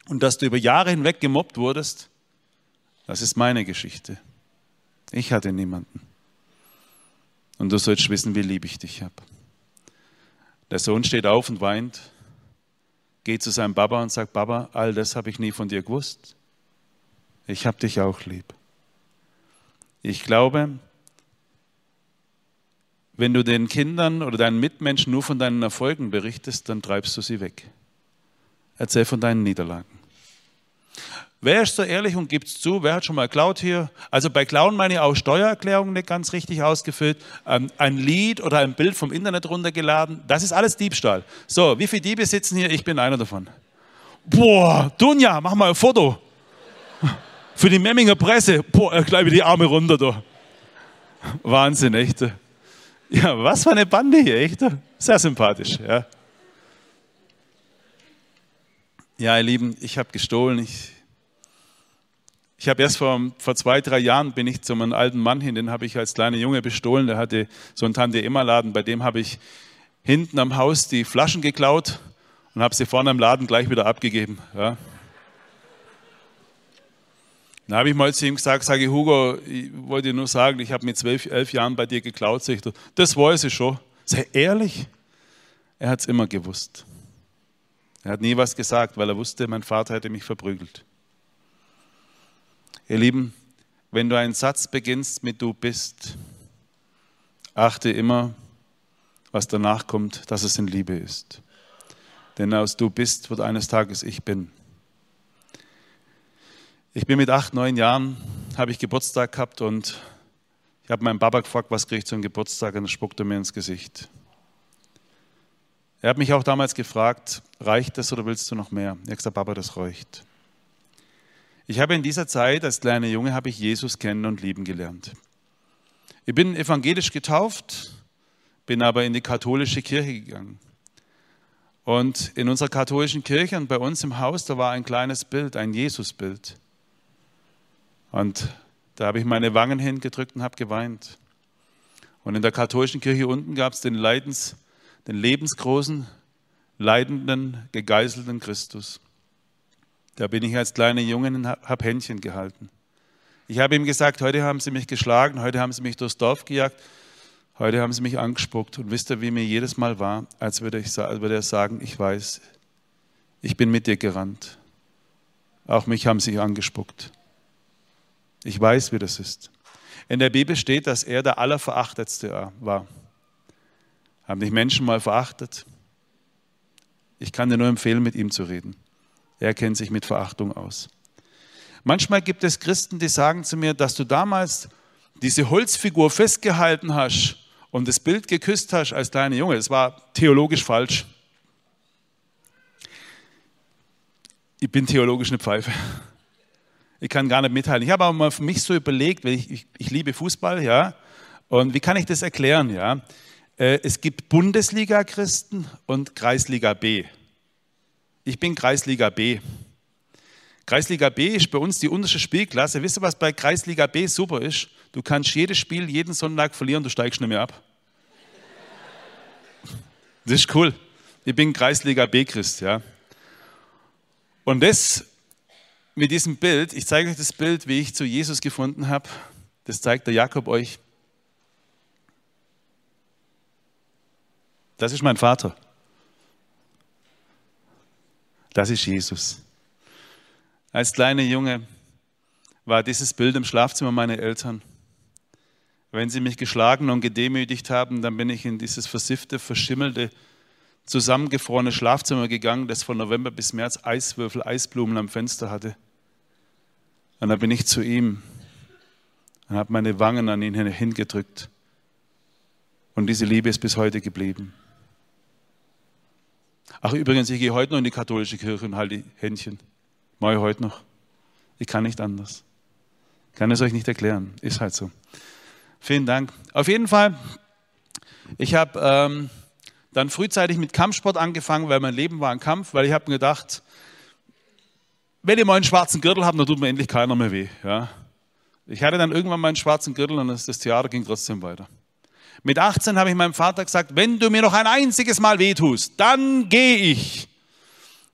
und dass du über Jahre hinweg gemobbt wurdest, das ist meine Geschichte. Ich hatte niemanden. Und du sollst wissen, wie lieb ich dich habe. Der Sohn steht auf und weint geht zu seinem Papa und sagt, Papa, all das habe ich nie von dir gewusst. Ich habe dich auch lieb. Ich glaube, wenn du den Kindern oder deinen Mitmenschen nur von deinen Erfolgen berichtest, dann treibst du sie weg. Erzähl von deinen Niederlagen. Wer ist so ehrlich und gibt es zu? Wer hat schon mal geklaut hier? Also bei Klauen meine ich auch Steuererklärung nicht ganz richtig ausgefüllt, ähm, ein Lied oder ein Bild vom Internet runtergeladen. Das ist alles Diebstahl. So, wie viele Diebe sitzen hier? Ich bin einer davon. Boah, Dunja, mach mal ein Foto. Für die Memminger Presse. Boah, er gleich die Arme runter da. Wahnsinn, echt. Ja, was für eine Bande hier, echt. Sehr sympathisch, ja. Ja, ihr Lieben, ich habe gestohlen. Ich, ich habe erst vor, vor zwei, drei Jahren bin ich zu einem alten Mann hin, den habe ich als kleiner Junge bestohlen. Der hatte so einen Tante-Emma-Laden, bei dem habe ich hinten am Haus die Flaschen geklaut und habe sie vorne am Laden gleich wieder abgegeben. Ja. Dann habe ich mal zu ihm gesagt, sage Hugo, ich wollte nur sagen, ich habe mit zwölf, elf Jahren bei dir geklaut. Sag ich, das weiß ich schon. Sei ehrlich. Er hat es immer gewusst. Er hat nie was gesagt, weil er wusste, mein Vater hätte mich verprügelt. Ihr Lieben, wenn du einen Satz beginnst mit du bist, achte immer, was danach kommt, dass es in Liebe ist. Denn aus du bist wird eines Tages ich bin. Ich bin mit acht, neun Jahren, habe ich Geburtstag gehabt und ich habe meinen Papa gefragt, was kriege ich zum Geburtstag und er spuckte mir ins Gesicht. Er hat mich auch damals gefragt, reicht das oder willst du noch mehr? Ich habe gesagt, Papa, das reicht. Ich habe in dieser Zeit als kleiner Junge habe ich Jesus kennen und lieben gelernt. Ich bin evangelisch getauft, bin aber in die katholische Kirche gegangen. Und in unserer katholischen Kirche und bei uns im Haus, da war ein kleines Bild, ein Jesusbild. Und da habe ich meine Wangen hingedrückt und habe geweint. Und in der katholischen Kirche unten gab es den Leidens, den lebensgroßen, leidenden, gegeißelten Christus. Da bin ich als kleiner Junge und habe Händchen gehalten. Ich habe ihm gesagt, heute haben sie mich geschlagen, heute haben sie mich durchs Dorf gejagt, heute haben sie mich angespuckt. Und wisst ihr, wie mir jedes Mal war, als würde, ich, als würde er sagen, ich weiß, ich bin mit dir gerannt. Auch mich haben sie angespuckt. Ich weiß, wie das ist. In der Bibel steht, dass er der Allerverachtetste war. Haben dich Menschen mal verachtet? Ich kann dir nur empfehlen, mit ihm zu reden. Er kennt sich mit Verachtung aus. Manchmal gibt es Christen, die sagen zu mir, dass du damals diese Holzfigur festgehalten hast und das Bild geküsst hast als kleiner Junge. Das war theologisch falsch. Ich bin theologisch eine Pfeife. Ich kann gar nicht mitteilen. Ich habe aber mal für mich so überlegt, ich, ich, ich liebe Fußball, ja. Und wie kann ich das erklären, ja? Äh, es gibt Bundesliga-Christen und Kreisliga B. Ich bin Kreisliga B. Kreisliga B ist bei uns die unterste Spielklasse. Wisst ihr, was bei Kreisliga B super ist? Du kannst jedes Spiel jeden Sonntag verlieren, du steigst nicht mehr ab. Das ist cool. Ich bin Kreisliga B-Christ, ja. Und das mit diesem Bild, ich zeige euch das Bild, wie ich zu Jesus gefunden habe. Das zeigt der Jakob euch. Das ist mein Vater. Das ist Jesus. Als kleiner Junge war dieses Bild im Schlafzimmer meiner Eltern. Wenn sie mich geschlagen und gedemütigt haben, dann bin ich in dieses versiffte, verschimmelte, zusammengefrorene Schlafzimmer gegangen, das von November bis März Eiswürfel, Eisblumen am Fenster hatte. Und dann bin ich zu ihm und habe meine Wangen an ihn hingedrückt. Und diese Liebe ist bis heute geblieben. Ach übrigens, ich gehe heute noch in die katholische Kirche und halte Händchen. Mache ich heute noch. Ich kann nicht anders. Ich kann es euch nicht erklären. Ist halt so. Vielen Dank. Auf jeden Fall, ich habe ähm, dann frühzeitig mit Kampfsport angefangen, weil mein Leben war ein Kampf, weil ich habe mir gedacht, wenn ich mal einen schwarzen Gürtel habe, dann tut mir endlich keiner mehr weh. Ja. Ich hatte dann irgendwann meinen schwarzen Gürtel und das Theater ging trotzdem weiter. Mit 18 habe ich meinem Vater gesagt, wenn du mir noch ein einziges Mal wehtust, dann gehe ich.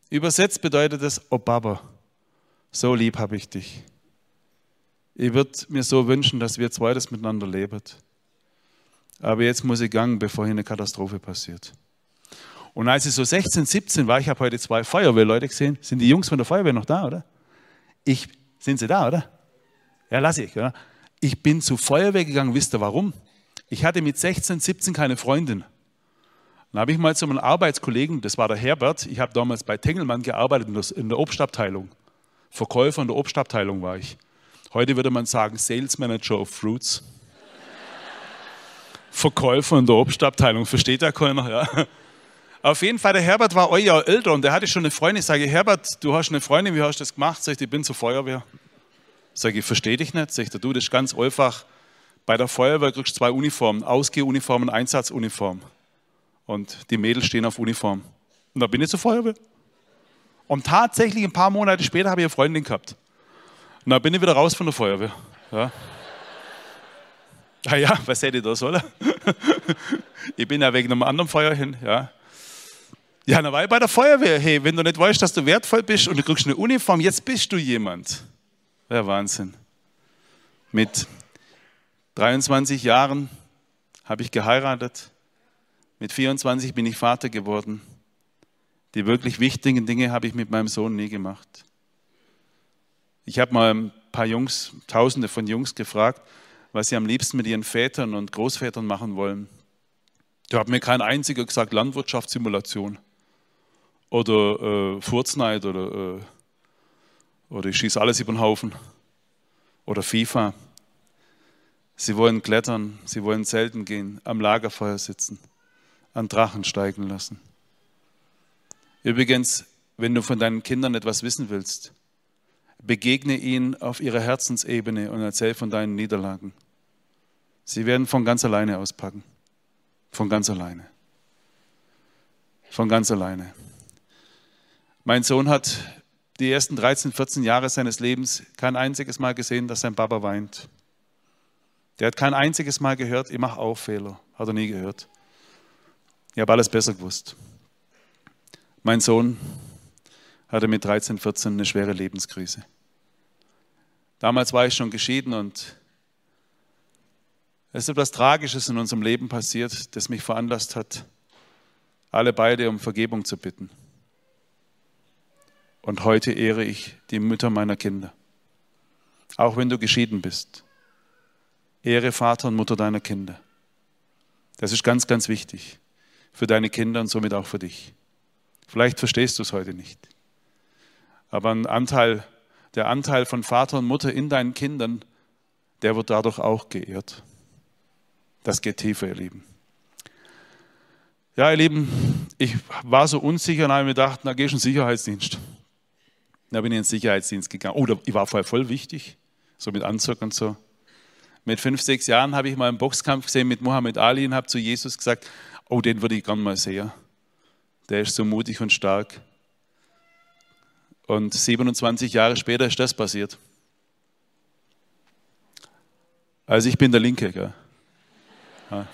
Übersetzt bedeutet es, oh Baba, so lieb habe ich dich. Ich würde mir so wünschen, dass wir zweites miteinander leben. Aber jetzt muss ich gehen, bevor hier eine Katastrophe passiert. Und als ich so 16, 17 war, ich habe heute zwei Feuerwehrleute gesehen. Sind die Jungs von der Feuerwehr noch da, oder? Ich, sind sie da, oder? Ja, lass ich. Oder? Ich bin zur Feuerwehr gegangen, wisst ihr warum? Ich hatte mit 16, 17 keine Freundin. Dann habe ich mal zu einem Arbeitskollegen, das war der Herbert, ich habe damals bei Tengelmann gearbeitet in der Obstabteilung. Verkäufer in der Obstabteilung war ich. Heute würde man sagen Sales Manager of Fruits. Verkäufer in der Obstabteilung, versteht ja keiner, ja. Auf jeden Fall, der Herbert war euer älter und der hatte schon eine Freundin. Ich sage, Herbert, du hast eine Freundin, wie hast du das gemacht? Sag ich, ich bin zur Feuerwehr. Sag ich, verstehe dich nicht. Sag ich, du, das ist ganz einfach. Bei der Feuerwehr kriegst du zwei Uniformen, Ausgehuniform und Einsatzuniform. Und die Mädels stehen auf Uniform. Und da bin ich zur Feuerwehr. Und tatsächlich ein paar Monate später habe ich eine Freundin gehabt. Und dann bin ich wieder raus von der Feuerwehr. Ja. Ah ja, was hätte ich da sollen? ich bin ja wegen einem anderen Feuer hin. Ja. Ja, dann war ich bei der Feuerwehr. Hey, wenn du nicht weißt, dass du wertvoll bist und du kriegst eine Uniform, jetzt bist du jemand. Ja, Wahnsinn. Mit 23 Jahren habe ich geheiratet. Mit 24 bin ich Vater geworden. Die wirklich wichtigen Dinge habe ich mit meinem Sohn nie gemacht. Ich habe mal ein paar Jungs, tausende von Jungs gefragt, was sie am liebsten mit ihren Vätern und Großvätern machen wollen. Da hat mir kein einziger gesagt, Landwirtschaftssimulation oder äh, Furznaid oder, äh, oder ich schieße alles über den Haufen oder FIFA. Sie wollen klettern, sie wollen zelten gehen, am Lagerfeuer sitzen, an Drachen steigen lassen. Übrigens, wenn du von deinen Kindern etwas wissen willst, begegne ihnen auf ihrer Herzensebene und erzähl von deinen Niederlagen. Sie werden von ganz alleine auspacken. Von ganz alleine. Von ganz alleine. Mein Sohn hat die ersten 13, 14 Jahre seines Lebens kein einziges Mal gesehen, dass sein Papa weint. Der hat kein einziges Mal gehört, ich mache auch Fehler. Hat er nie gehört. Ich habe alles besser gewusst. Mein Sohn hatte mit 13, 14 eine schwere Lebenskrise. Damals war ich schon geschieden und es ist etwas Tragisches in unserem Leben passiert, das mich veranlasst hat, alle beide um Vergebung zu bitten. Und heute ehre ich die Mütter meiner Kinder. Auch wenn du geschieden bist. Ehre Vater und Mutter deiner Kinder. Das ist ganz, ganz wichtig für deine Kinder und somit auch für dich. Vielleicht verstehst du es heute nicht. Aber ein Anteil, der Anteil von Vater und Mutter in deinen Kindern, der wird dadurch auch geehrt. Das geht tiefer, ihr Lieben. Ja, ihr Lieben, ich war so unsicher und habe mir gedacht, na, geh schon Sicherheitsdienst. Da bin ich in den Sicherheitsdienst gegangen. Oh, ich war vorher voll wichtig, so mit Anzug und so. Mit fünf, sechs Jahren habe ich mal einen Boxkampf gesehen mit Muhammad Ali und habe zu Jesus gesagt, oh, den würde ich gern mal sehen. Der ist so mutig und stark. Und 27 Jahre später ist das passiert. Also ich bin der Linke. Gell? Ja.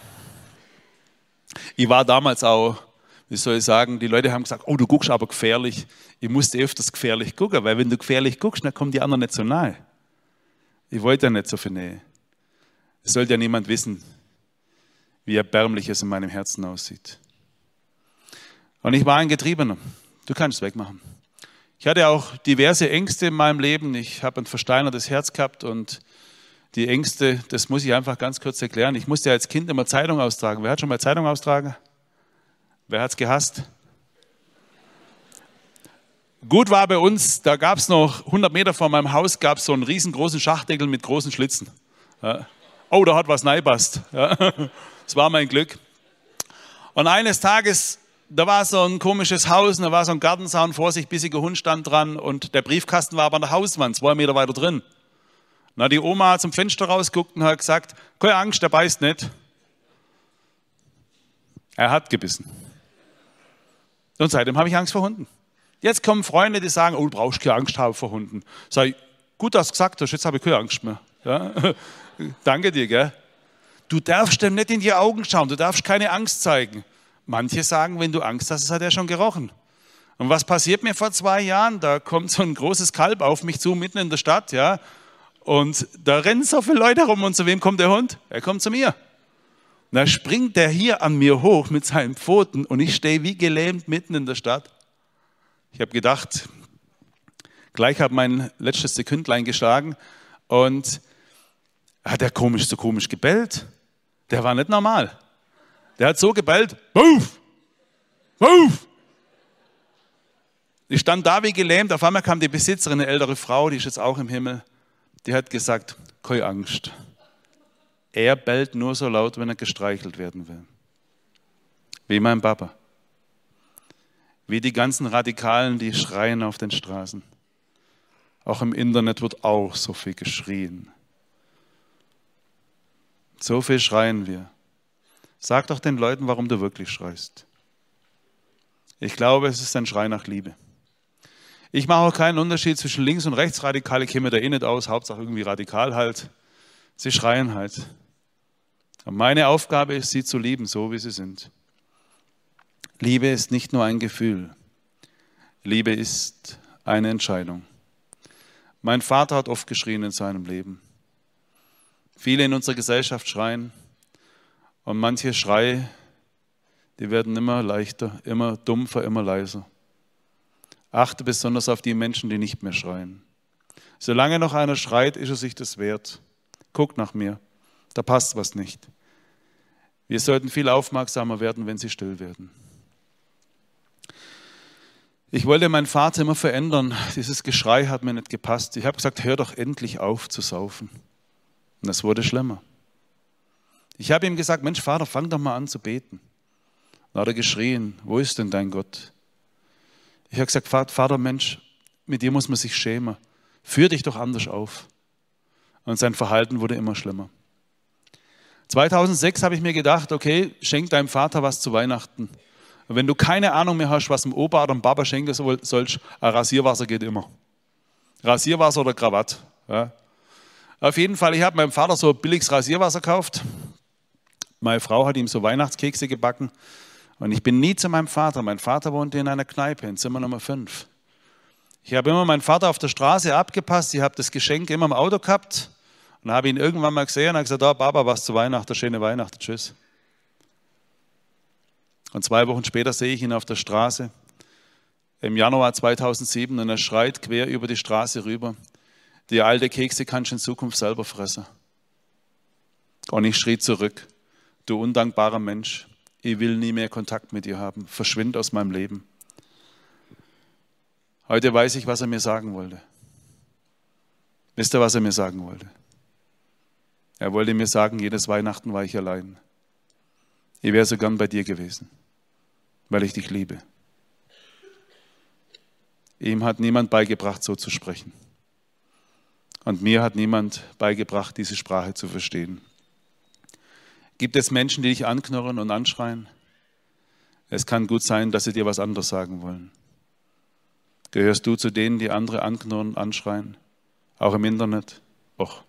Ich war damals auch wie soll ich sagen, die Leute haben gesagt, oh, du guckst aber gefährlich. Ich musste öfters gefährlich gucken, weil wenn du gefährlich guckst, dann kommen die anderen nicht so nahe. Ich wollte ja nicht so viel Nähe. Es sollte ja niemand wissen, wie erbärmlich es in meinem Herzen aussieht. Und ich war ein Getriebener. Du kannst es wegmachen. Ich hatte auch diverse Ängste in meinem Leben. Ich habe ein versteinertes Herz gehabt und die Ängste, das muss ich einfach ganz kurz erklären. Ich musste als Kind immer Zeitung austragen. Wer hat schon mal Zeitung austragen? Wer hat es gehasst? Gut war bei uns, da gab es noch 100 Meter vor meinem Haus, gab es so einen riesengroßen Schachdeckel mit großen Schlitzen. Ja. Oh, da hat was neibast. Ja. Das war mein Glück. Und eines Tages, da war so ein komisches Haus, da war so ein Gartenzaun, vor sich bissiger Hund stand dran und der Briefkasten war aber an der Hauswand, zwei Meter weiter drin. Na, die Oma hat zum Fenster rausgeguckt und hat gesagt, keine Angst, der beißt nicht. Er hat gebissen. Und seitdem habe ich Angst vor Hunden. Jetzt kommen Freunde, die sagen, oh, du brauchst keine Angst haben vor Hunden. Sag ich, gut, dass du gesagt hast, jetzt habe ich keine Angst mehr. Ja? Danke dir, gell? Du darfst dem nicht in die Augen schauen, du darfst keine Angst zeigen. Manche sagen, wenn du Angst hast, das hat er schon gerochen. Und was passiert mir vor zwei Jahren? Da kommt so ein großes Kalb auf mich zu, mitten in der Stadt, ja. Und da rennen so viele Leute rum und zu wem kommt der Hund? Er kommt zu mir. Und da springt der hier an mir hoch mit seinen Pfoten und ich stehe wie gelähmt mitten in der Stadt. Ich habe gedacht, gleich habe mein letztes Sekündlein geschlagen und hat er komisch, so komisch gebellt. Der war nicht normal. Der hat so gebellt, Wuff! Wuff! Ich stand da wie gelähmt, auf einmal kam die Besitzerin, eine ältere Frau, die ist jetzt auch im Himmel, die hat gesagt, keine Angst. Er bellt nur so laut, wenn er gestreichelt werden will. Wie mein Papa. Wie die ganzen Radikalen, die schreien auf den Straßen. Auch im Internet wird auch so viel geschrien. So viel schreien wir. Sag doch den Leuten, warum du wirklich schreist. Ich glaube, es ist ein Schrei nach Liebe. Ich mache auch keinen Unterschied zwischen links und rechtsradikal. Ich kenne mir da eh nicht aus, Hauptsache irgendwie radikal halt. Sie schreien halt. Und meine Aufgabe ist, sie zu lieben, so wie sie sind. Liebe ist nicht nur ein Gefühl. Liebe ist eine Entscheidung. Mein Vater hat oft geschrien in seinem Leben. Viele in unserer Gesellschaft schreien und manche Schreie, die werden immer leichter, immer dumpfer, immer leiser. Achte besonders auf die Menschen, die nicht mehr schreien. Solange noch einer schreit, ist er sich das wert. Guck nach mir, da passt was nicht. Wir sollten viel aufmerksamer werden, wenn sie still werden. Ich wollte meinen Vater immer verändern. Dieses Geschrei hat mir nicht gepasst. Ich habe gesagt, hör doch endlich auf zu saufen. Und das wurde schlimmer. Ich habe ihm gesagt, Mensch, Vater, fang doch mal an zu beten. Dann hat er geschrien, wo ist denn dein Gott? Ich habe gesagt, Vater, Mensch, mit dir muss man sich schämen. Führ dich doch anders auf. Und sein Verhalten wurde immer schlimmer. 2006 habe ich mir gedacht, okay, schenk deinem Vater was zu Weihnachten. Und wenn du keine Ahnung mehr hast, was dem Opa oder dem Baba schenken sollst, ein Rasierwasser geht immer. Rasierwasser oder Krawatte. Ja. Auf jeden Fall, ich habe meinem Vater so billiges Rasierwasser gekauft. Meine Frau hat ihm so Weihnachtskekse gebacken. Und ich bin nie zu meinem Vater. Mein Vater wohnte in einer Kneipe in Zimmer Nummer 5. Ich habe immer meinen Vater auf der Straße abgepasst. Ich habe das Geschenk immer im Auto gehabt. Und habe ihn irgendwann mal gesehen und habe gesagt, oh, Baba, was zu Weihnachten, schöne Weihnachten, tschüss. Und zwei Wochen später sehe ich ihn auf der Straße im Januar 2007 und er schreit quer über die Straße rüber, die alte Kekse kannst du in Zukunft selber fressen. Und ich schrie zurück, du undankbarer Mensch, ich will nie mehr Kontakt mit dir haben, verschwind aus meinem Leben. Heute weiß ich, was er mir sagen wollte. Wisst ihr, was er mir sagen wollte? Er wollte mir sagen, jedes Weihnachten war ich allein. Ich wäre so gern bei dir gewesen, weil ich dich liebe. Ihm hat niemand beigebracht, so zu sprechen. Und mir hat niemand beigebracht, diese Sprache zu verstehen. Gibt es Menschen, die dich anknurren und anschreien? Es kann gut sein, dass sie dir was anderes sagen wollen. Gehörst du zu denen, die andere anknurren und anschreien? Auch im Internet? Och.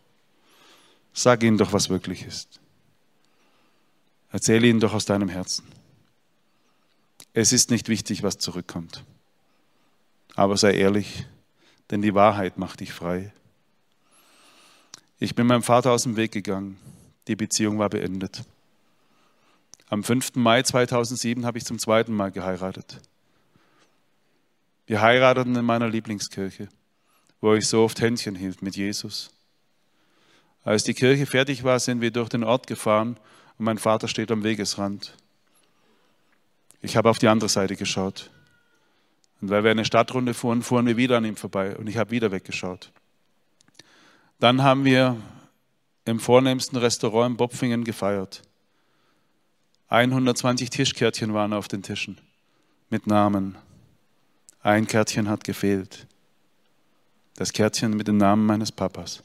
Sag ihnen doch, was wirklich ist. Erzähle ihnen doch aus deinem Herzen. Es ist nicht wichtig, was zurückkommt. Aber sei ehrlich, denn die Wahrheit macht dich frei. Ich bin meinem Vater aus dem Weg gegangen. Die Beziehung war beendet. Am 5. Mai 2007 habe ich zum zweiten Mal geheiratet. Wir heirateten in meiner Lieblingskirche, wo ich so oft Händchen hielt mit Jesus. Als die Kirche fertig war, sind wir durch den Ort gefahren und mein Vater steht am Wegesrand. Ich habe auf die andere Seite geschaut. Und weil wir eine Stadtrunde fuhren, fuhren wir wieder an ihm vorbei und ich habe wieder weggeschaut. Dann haben wir im vornehmsten Restaurant in Bopfingen gefeiert. 120 Tischkärtchen waren auf den Tischen mit Namen. Ein Kärtchen hat gefehlt. Das Kärtchen mit dem Namen meines Papas.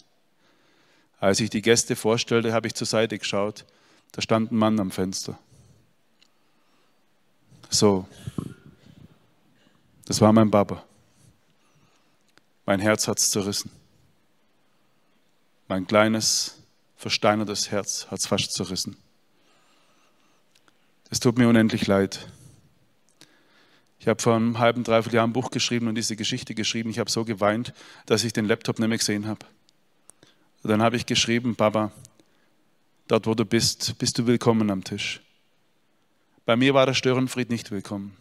Als ich die Gäste vorstellte, habe ich zur Seite geschaut. Da stand ein Mann am Fenster. So, das war mein Papa. Mein Herz hat es zerrissen. Mein kleines, versteinertes Herz hat es fast zerrissen. Es tut mir unendlich leid. Ich habe vor einem halben, dreiviertel Jahr ein Buch geschrieben und diese Geschichte geschrieben. Ich habe so geweint, dass ich den Laptop nicht mehr gesehen habe. Dann habe ich geschrieben, Papa, dort wo du bist, bist du willkommen am Tisch. Bei mir war der Störenfried nicht willkommen.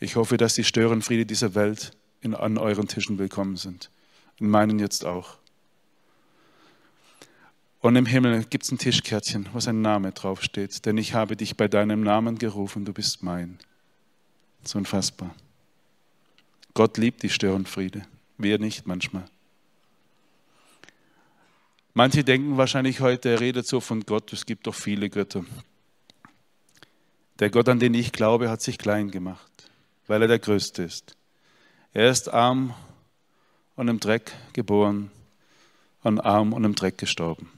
Ich hoffe, dass die Störenfriede dieser Welt in, an euren Tischen willkommen sind. In meinen jetzt auch. Und im Himmel gibt es ein Tischkärtchen, wo sein Name draufsteht. Denn ich habe dich bei deinem Namen gerufen, du bist mein. So unfassbar. Gott liebt die Störenfriede. Wir nicht manchmal. Manche denken wahrscheinlich heute, er redet so von Gott, es gibt doch viele Götter. Der Gott, an den ich glaube, hat sich klein gemacht, weil er der Größte ist. Er ist arm und im Dreck geboren und arm und im Dreck gestorben.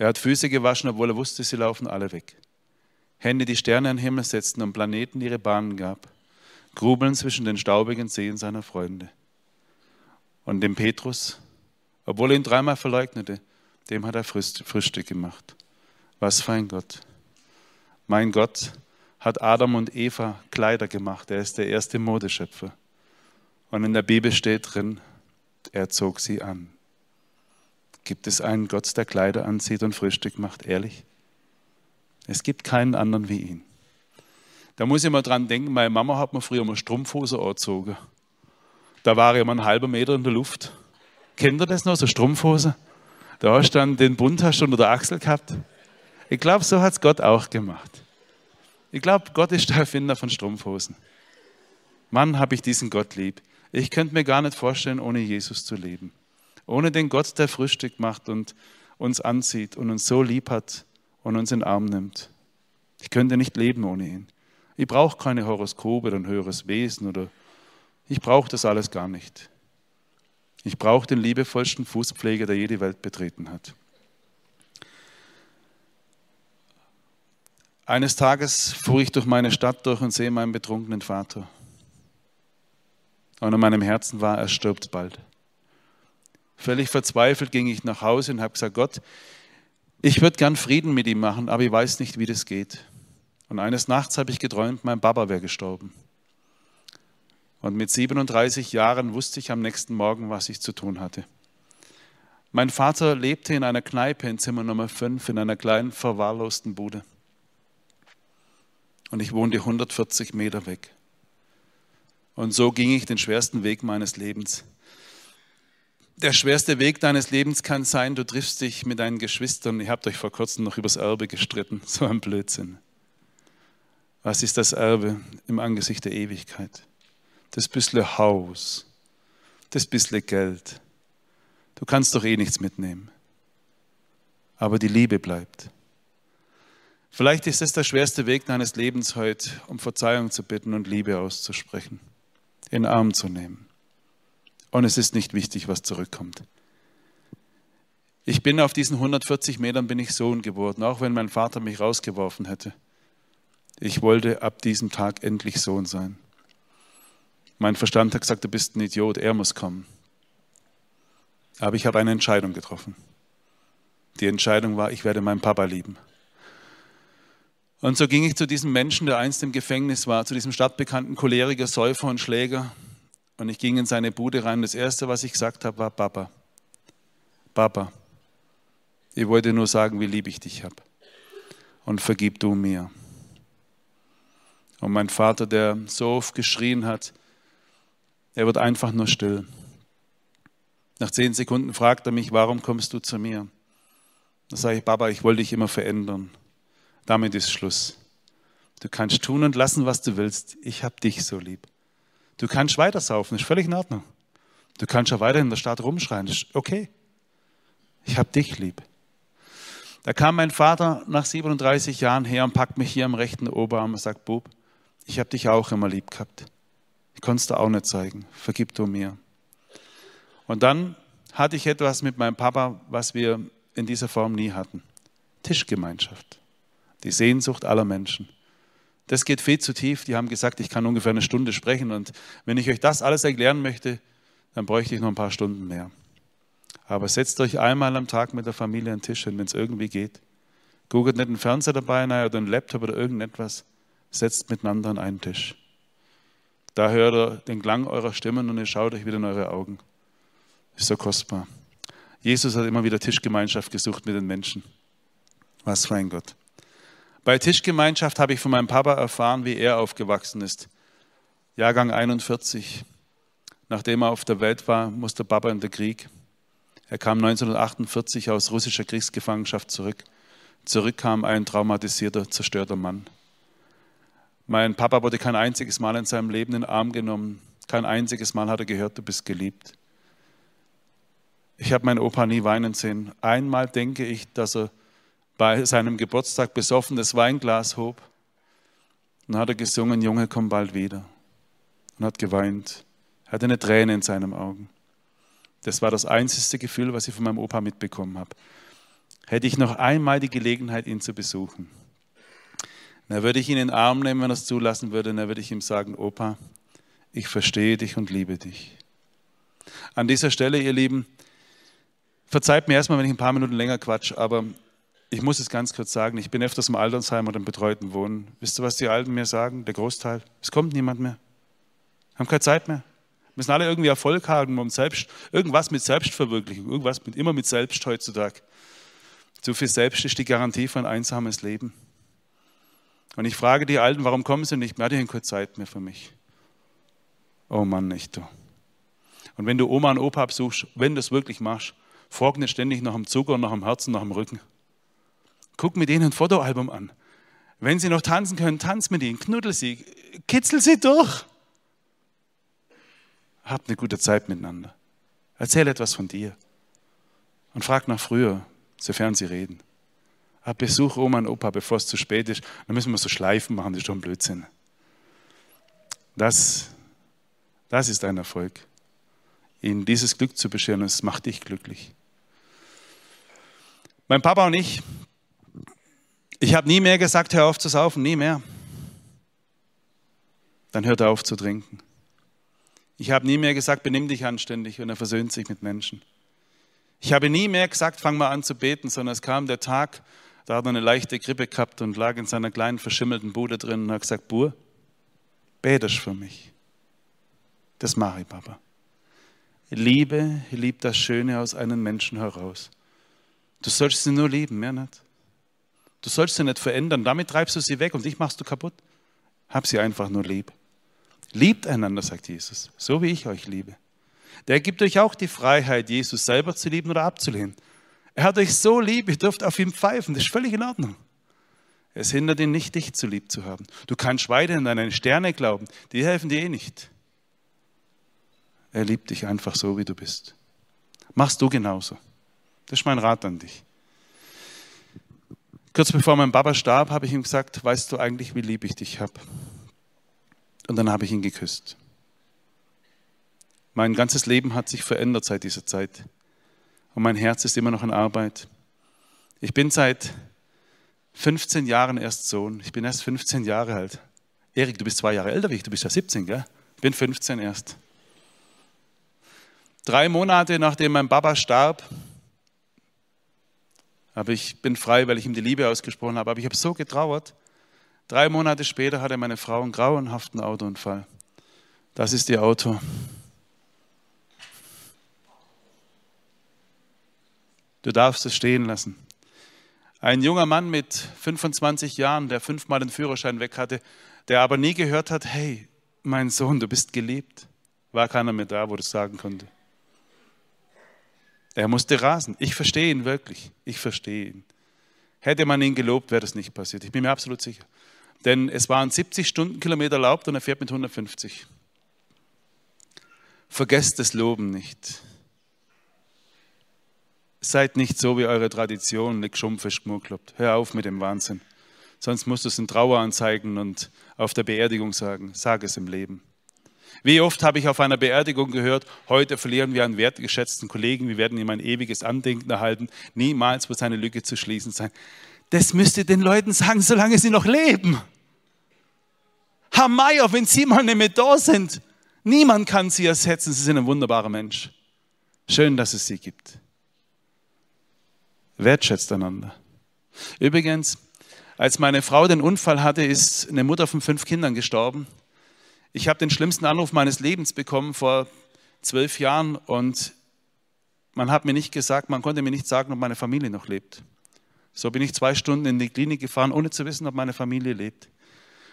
Er hat Füße gewaschen, obwohl er wusste, sie laufen alle weg. Hände, die Sterne in den Himmel setzten und Planeten ihre Bahnen gab, grubeln zwischen den staubigen Zehen seiner Freunde. Und dem Petrus, obwohl er ihn dreimal verleugnete, dem hat er Frühstück gemacht. Was für ein Gott. Mein Gott hat Adam und Eva Kleider gemacht. Er ist der erste Modeschöpfer. Und in der Bibel steht drin, er zog sie an. Gibt es einen Gott, der Kleider anzieht und Frühstück macht? Ehrlich? Es gibt keinen anderen wie ihn. Da muss ich mal dran denken, meine Mama hat mir früher mal Strumpfhose angezogen. Da war ich immer einen halben Meter in der Luft. Kennt ihr das noch, so Strumpfhose? Da hast du dann den Bund hast unter der Achsel gehabt. Ich glaube, so hat es Gott auch gemacht. Ich glaube, Gott ist der Erfinder von Strumpfhosen. Mann, habe ich diesen Gott lieb. Ich könnte mir gar nicht vorstellen, ohne Jesus zu leben. Ohne den Gott, der Frühstück macht und uns anzieht und uns so lieb hat und uns in den Arm nimmt. Ich könnte nicht leben ohne ihn. Ich brauche keine Horoskope oder ein höheres Wesen oder ich brauche das alles gar nicht. Ich brauche den liebevollsten Fußpfleger, der je die Welt betreten hat. Eines Tages fuhr ich durch meine Stadt durch und sehe meinen betrunkenen Vater. Und in meinem Herzen war, er stirbt bald. Völlig verzweifelt ging ich nach Hause und habe gesagt, Gott, ich würde gern Frieden mit ihm machen, aber ich weiß nicht, wie das geht. Und eines Nachts habe ich geträumt, mein Papa wäre gestorben. Und mit 37 Jahren wusste ich am nächsten Morgen, was ich zu tun hatte. Mein Vater lebte in einer Kneipe in Zimmer Nummer 5 in einer kleinen verwahrlosten Bude und ich wohnte 140 Meter weg. Und so ging ich den schwersten Weg meines Lebens. Der schwerste Weg deines Lebens kann sein, du triffst dich mit deinen Geschwistern. Ihr habt euch vor kurzem noch übers Erbe gestritten. So ein Blödsinn. Was ist das Erbe im Angesicht der Ewigkeit? Das bisschen Haus, das bisschen Geld. Du kannst doch eh nichts mitnehmen. Aber die Liebe bleibt. Vielleicht ist es der schwerste Weg deines Lebens heute, um Verzeihung zu bitten und Liebe auszusprechen, in den Arm zu nehmen. Und es ist nicht wichtig, was zurückkommt. Ich bin auf diesen 140 Metern bin ich Sohn geworden, auch wenn mein Vater mich rausgeworfen hätte. Ich wollte ab diesem Tag endlich Sohn sein. Mein Verstand hat gesagt, du bist ein Idiot, er muss kommen. Aber ich habe eine Entscheidung getroffen. Die Entscheidung war, ich werde meinen Papa lieben. Und so ging ich zu diesem Menschen, der einst im Gefängnis war, zu diesem stadtbekannten Choleriker, Säufer und Schläger. Und ich ging in seine Bude rein. Das Erste, was ich gesagt habe, war Papa. Papa, ich wollte nur sagen, wie lieb ich dich habe. Und vergib du mir. Und mein Vater, der so oft geschrien hat, er wird einfach nur still. Nach zehn Sekunden fragt er mich, warum kommst du zu mir? Da sage ich, Papa, ich wollte dich immer verändern. Damit ist Schluss. Du kannst tun und lassen, was du willst. Ich habe dich so lieb. Du kannst weiter saufen, ist völlig in Ordnung. Du kannst ja weiter in der Stadt rumschreien, ist okay. Ich habe dich lieb. Da kam mein Vater nach 37 Jahren her und packt mich hier am rechten Oberarm und sagt, Bub, ich habe dich auch immer lieb gehabt. Ich konnte es dir auch nicht zeigen. Vergib du mir. Und dann hatte ich etwas mit meinem Papa, was wir in dieser Form nie hatten. Tischgemeinschaft die Sehnsucht aller Menschen. Das geht viel zu tief. Die haben gesagt, ich kann ungefähr eine Stunde sprechen und wenn ich euch das alles erklären möchte, dann bräuchte ich noch ein paar Stunden mehr. Aber setzt euch einmal am Tag mit der Familie an den Tisch hin, wenn es irgendwie geht. Googelt nicht einen Fernseher dabei naja, oder einen Laptop oder irgendetwas. Setzt miteinander an einen Tisch. Da hört ihr den Klang eurer Stimmen und ihr schaut euch wieder in eure Augen. Ist so kostbar. Jesus hat immer wieder Tischgemeinschaft gesucht mit den Menschen. Was für ein Gott. Bei Tischgemeinschaft habe ich von meinem Papa erfahren, wie er aufgewachsen ist. Jahrgang 41. Nachdem er auf der Welt war, musste Papa in den Krieg. Er kam 1948 aus russischer Kriegsgefangenschaft zurück. Zurück kam ein traumatisierter, zerstörter Mann. Mein Papa wurde kein einziges Mal in seinem Leben in den Arm genommen. Kein einziges Mal hat er gehört, du bist geliebt. Ich habe meinen Opa nie weinen sehen. Einmal denke ich, dass er bei seinem Geburtstag besoffen das Weinglas hob und hat er gesungen, Junge, komm bald wieder. Und hat geweint. Er hatte eine Träne in seinen Augen. Das war das einzige Gefühl, was ich von meinem Opa mitbekommen habe. Hätte ich noch einmal die Gelegenheit, ihn zu besuchen, dann würde ich ihn in den Arm nehmen, wenn er es zulassen würde, dann würde ich ihm sagen, Opa, ich verstehe dich und liebe dich. An dieser Stelle, ihr Lieben, verzeiht mir erstmal, wenn ich ein paar Minuten länger quatsch, aber ich muss es ganz kurz sagen, ich bin öfters im Altersheim oder im betreuten Wohnen. Wisst ihr, was die Alten mir sagen? Der Großteil. Es kommt niemand mehr. Haben keine Zeit mehr. Müssen alle irgendwie Erfolg haben, um selbst, irgendwas mit Selbstverwirklichung, irgendwas mit, immer mit Selbst heutzutage. Zu viel Selbst ist die Garantie für ein einsames Leben. Und ich frage die Alten, warum kommen sie nicht mehr? Die haben keine Zeit mehr für mich. Oh Mann, nicht du. Und wenn du Oma und Opa besuchst, wenn du es wirklich machst, frag nicht ständig nach dem Zucker, nach dem Herzen, nach dem Rücken. Guck mit ihnen ein Fotoalbum an. Wenn sie noch tanzen können, tanz mit ihnen, knuddel sie, kitzel sie durch. Habt eine gute Zeit miteinander. Erzähl etwas von dir. Und frag nach früher, sofern sie reden. Hab Besuch Oma und Opa, bevor es zu spät ist. Dann müssen wir so Schleifen machen, das ist schon Blödsinn. Das, das ist ein Erfolg. ihnen dieses Glück zu bescheren es macht dich glücklich. Mein Papa und ich, ich habe nie mehr gesagt, hör auf zu saufen, nie mehr. Dann hört er auf zu trinken. Ich habe nie mehr gesagt, benimm dich anständig und er versöhnt sich mit Menschen. Ich habe nie mehr gesagt, fang mal an zu beten, sondern es kam der Tag, da hat er eine leichte Grippe gehabt und lag in seiner kleinen verschimmelten Bude drin und hat gesagt, Bur, betest für mich. Das mache ich, Papa. Liebe liebt das Schöne aus einem Menschen heraus. Du sollst sie nur lieben, mehr nicht. Du sollst sie nicht verändern, damit treibst du sie weg und dich machst du kaputt. Hab sie einfach nur lieb. Liebt einander, sagt Jesus, so wie ich euch liebe. Der gibt euch auch die Freiheit, Jesus selber zu lieben oder abzulehnen. Er hat euch so lieb, ihr dürft auf ihn pfeifen, das ist völlig in Ordnung. Es hindert ihn nicht, dich zu lieb zu haben. Du kannst weiterhin an deine Sterne glauben, die helfen dir eh nicht. Er liebt dich einfach so, wie du bist. Machst du genauso. Das ist mein Rat an dich. Kurz bevor mein Papa starb, habe ich ihm gesagt, weißt du eigentlich, wie lieb ich dich habe? Und dann habe ich ihn geküsst. Mein ganzes Leben hat sich verändert seit dieser Zeit. Und mein Herz ist immer noch in Arbeit. Ich bin seit 15 Jahren erst Sohn. Ich bin erst 15 Jahre alt. Erik, du bist zwei Jahre älter wie ich. Du bist ja 17, gell? Ich bin 15 erst. Drei Monate nachdem mein Papa starb, aber ich bin frei, weil ich ihm die Liebe ausgesprochen habe. Aber ich habe so getrauert. Drei Monate später hatte meine Frau einen grauenhaften Autounfall. Das ist ihr Auto. Du darfst es stehen lassen. Ein junger Mann mit 25 Jahren, der fünfmal den Führerschein weg hatte, der aber nie gehört hat, hey, mein Sohn, du bist geliebt, war keiner mehr da, wo das sagen konnte. Er musste rasen. Ich verstehe ihn wirklich. Ich verstehe ihn. Hätte man ihn gelobt, wäre das nicht passiert. Ich bin mir absolut sicher. Denn es waren 70 Stundenkilometer erlaubt und er fährt mit 150. Vergesst das Loben nicht. Seid nicht so wie eure Tradition, nicht schumpfisch gemuckelt. Hör auf mit dem Wahnsinn. Sonst musst du es in Trauer anzeigen und auf der Beerdigung sagen. Sag es im Leben. Wie oft habe ich auf einer Beerdigung gehört, heute verlieren wir einen wertgeschätzten Kollegen, wir werden ihm ein ewiges Andenken erhalten, niemals wird seine Lücke zu schließen sein. Das müsst ihr den Leuten sagen, solange sie noch leben. Herr Meier, wenn Sie mal nicht mehr da sind, niemand kann Sie ersetzen, Sie sind ein wunderbarer Mensch. Schön, dass es Sie gibt. Wertschätzt einander. Übrigens, als meine Frau den Unfall hatte, ist eine Mutter von fünf Kindern gestorben. Ich habe den schlimmsten Anruf meines Lebens bekommen vor zwölf Jahren und man hat mir nicht gesagt, man konnte mir nicht sagen, ob meine Familie noch lebt. So bin ich zwei Stunden in die Klinik gefahren, ohne zu wissen, ob meine Familie lebt.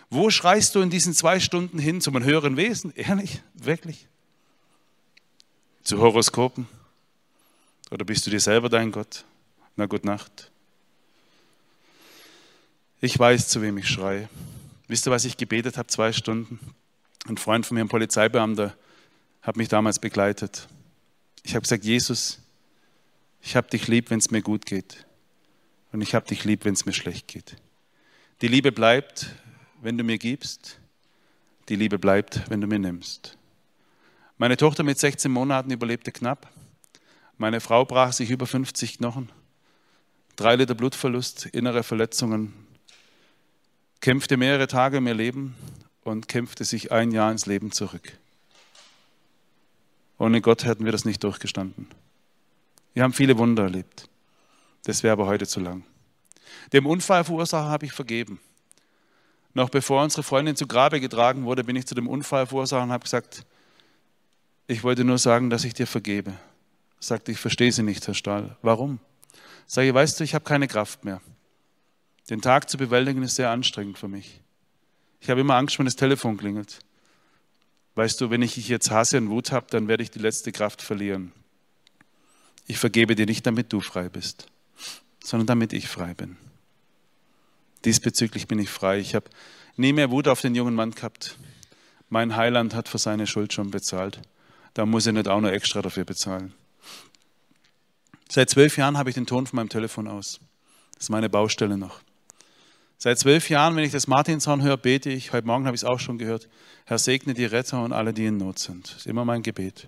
Wo schreist du in diesen zwei Stunden hin zum höheren Wesen? Ehrlich, wirklich? Zu Horoskopen? Oder bist du dir selber dein Gott? Na gut Nacht. Ich weiß, zu wem ich schreie. Wisst ihr, was ich gebetet habe? Zwei Stunden. Ein Freund von mir, ein Polizeibeamter, hat mich damals begleitet. Ich habe gesagt, Jesus, ich habe dich lieb, wenn es mir gut geht. Und ich habe dich lieb, wenn es mir schlecht geht. Die Liebe bleibt, wenn du mir gibst. Die Liebe bleibt, wenn du mir nimmst. Meine Tochter mit 16 Monaten überlebte knapp. Meine Frau brach sich über 50 Knochen. Drei Liter Blutverlust, innere Verletzungen. Kämpfte mehrere Tage um ihr Leben und kämpfte sich ein Jahr ins Leben zurück. Ohne Gott hätten wir das nicht durchgestanden. Wir haben viele Wunder erlebt. Das wäre aber heute zu lang. Dem Unfallverursacher habe ich vergeben. Noch bevor unsere Freundin zu Grabe getragen wurde, bin ich zu dem Unfallverursacher und habe gesagt, ich wollte nur sagen, dass ich dir vergebe. Er sagte, ich verstehe Sie nicht, Herr Stahl. Warum? Sage, weißt du, ich habe keine Kraft mehr. Den Tag zu bewältigen ist sehr anstrengend für mich. Ich habe immer Angst, wenn das Telefon klingelt. Weißt du, wenn ich jetzt Hasse und Wut habe, dann werde ich die letzte Kraft verlieren. Ich vergebe dir nicht, damit du frei bist, sondern damit ich frei bin. Diesbezüglich bin ich frei. Ich habe nie mehr Wut auf den jungen Mann gehabt. Mein Heiland hat für seine Schuld schon bezahlt. Da muss er nicht auch noch extra dafür bezahlen. Seit zwölf Jahren habe ich den Ton von meinem Telefon aus. Das ist meine Baustelle noch. Seit zwölf Jahren, wenn ich das Martinshorn höre, bete ich, heute Morgen habe ich es auch schon gehört, Herr segne die Retter und alle, die in Not sind. Das ist immer mein Gebet.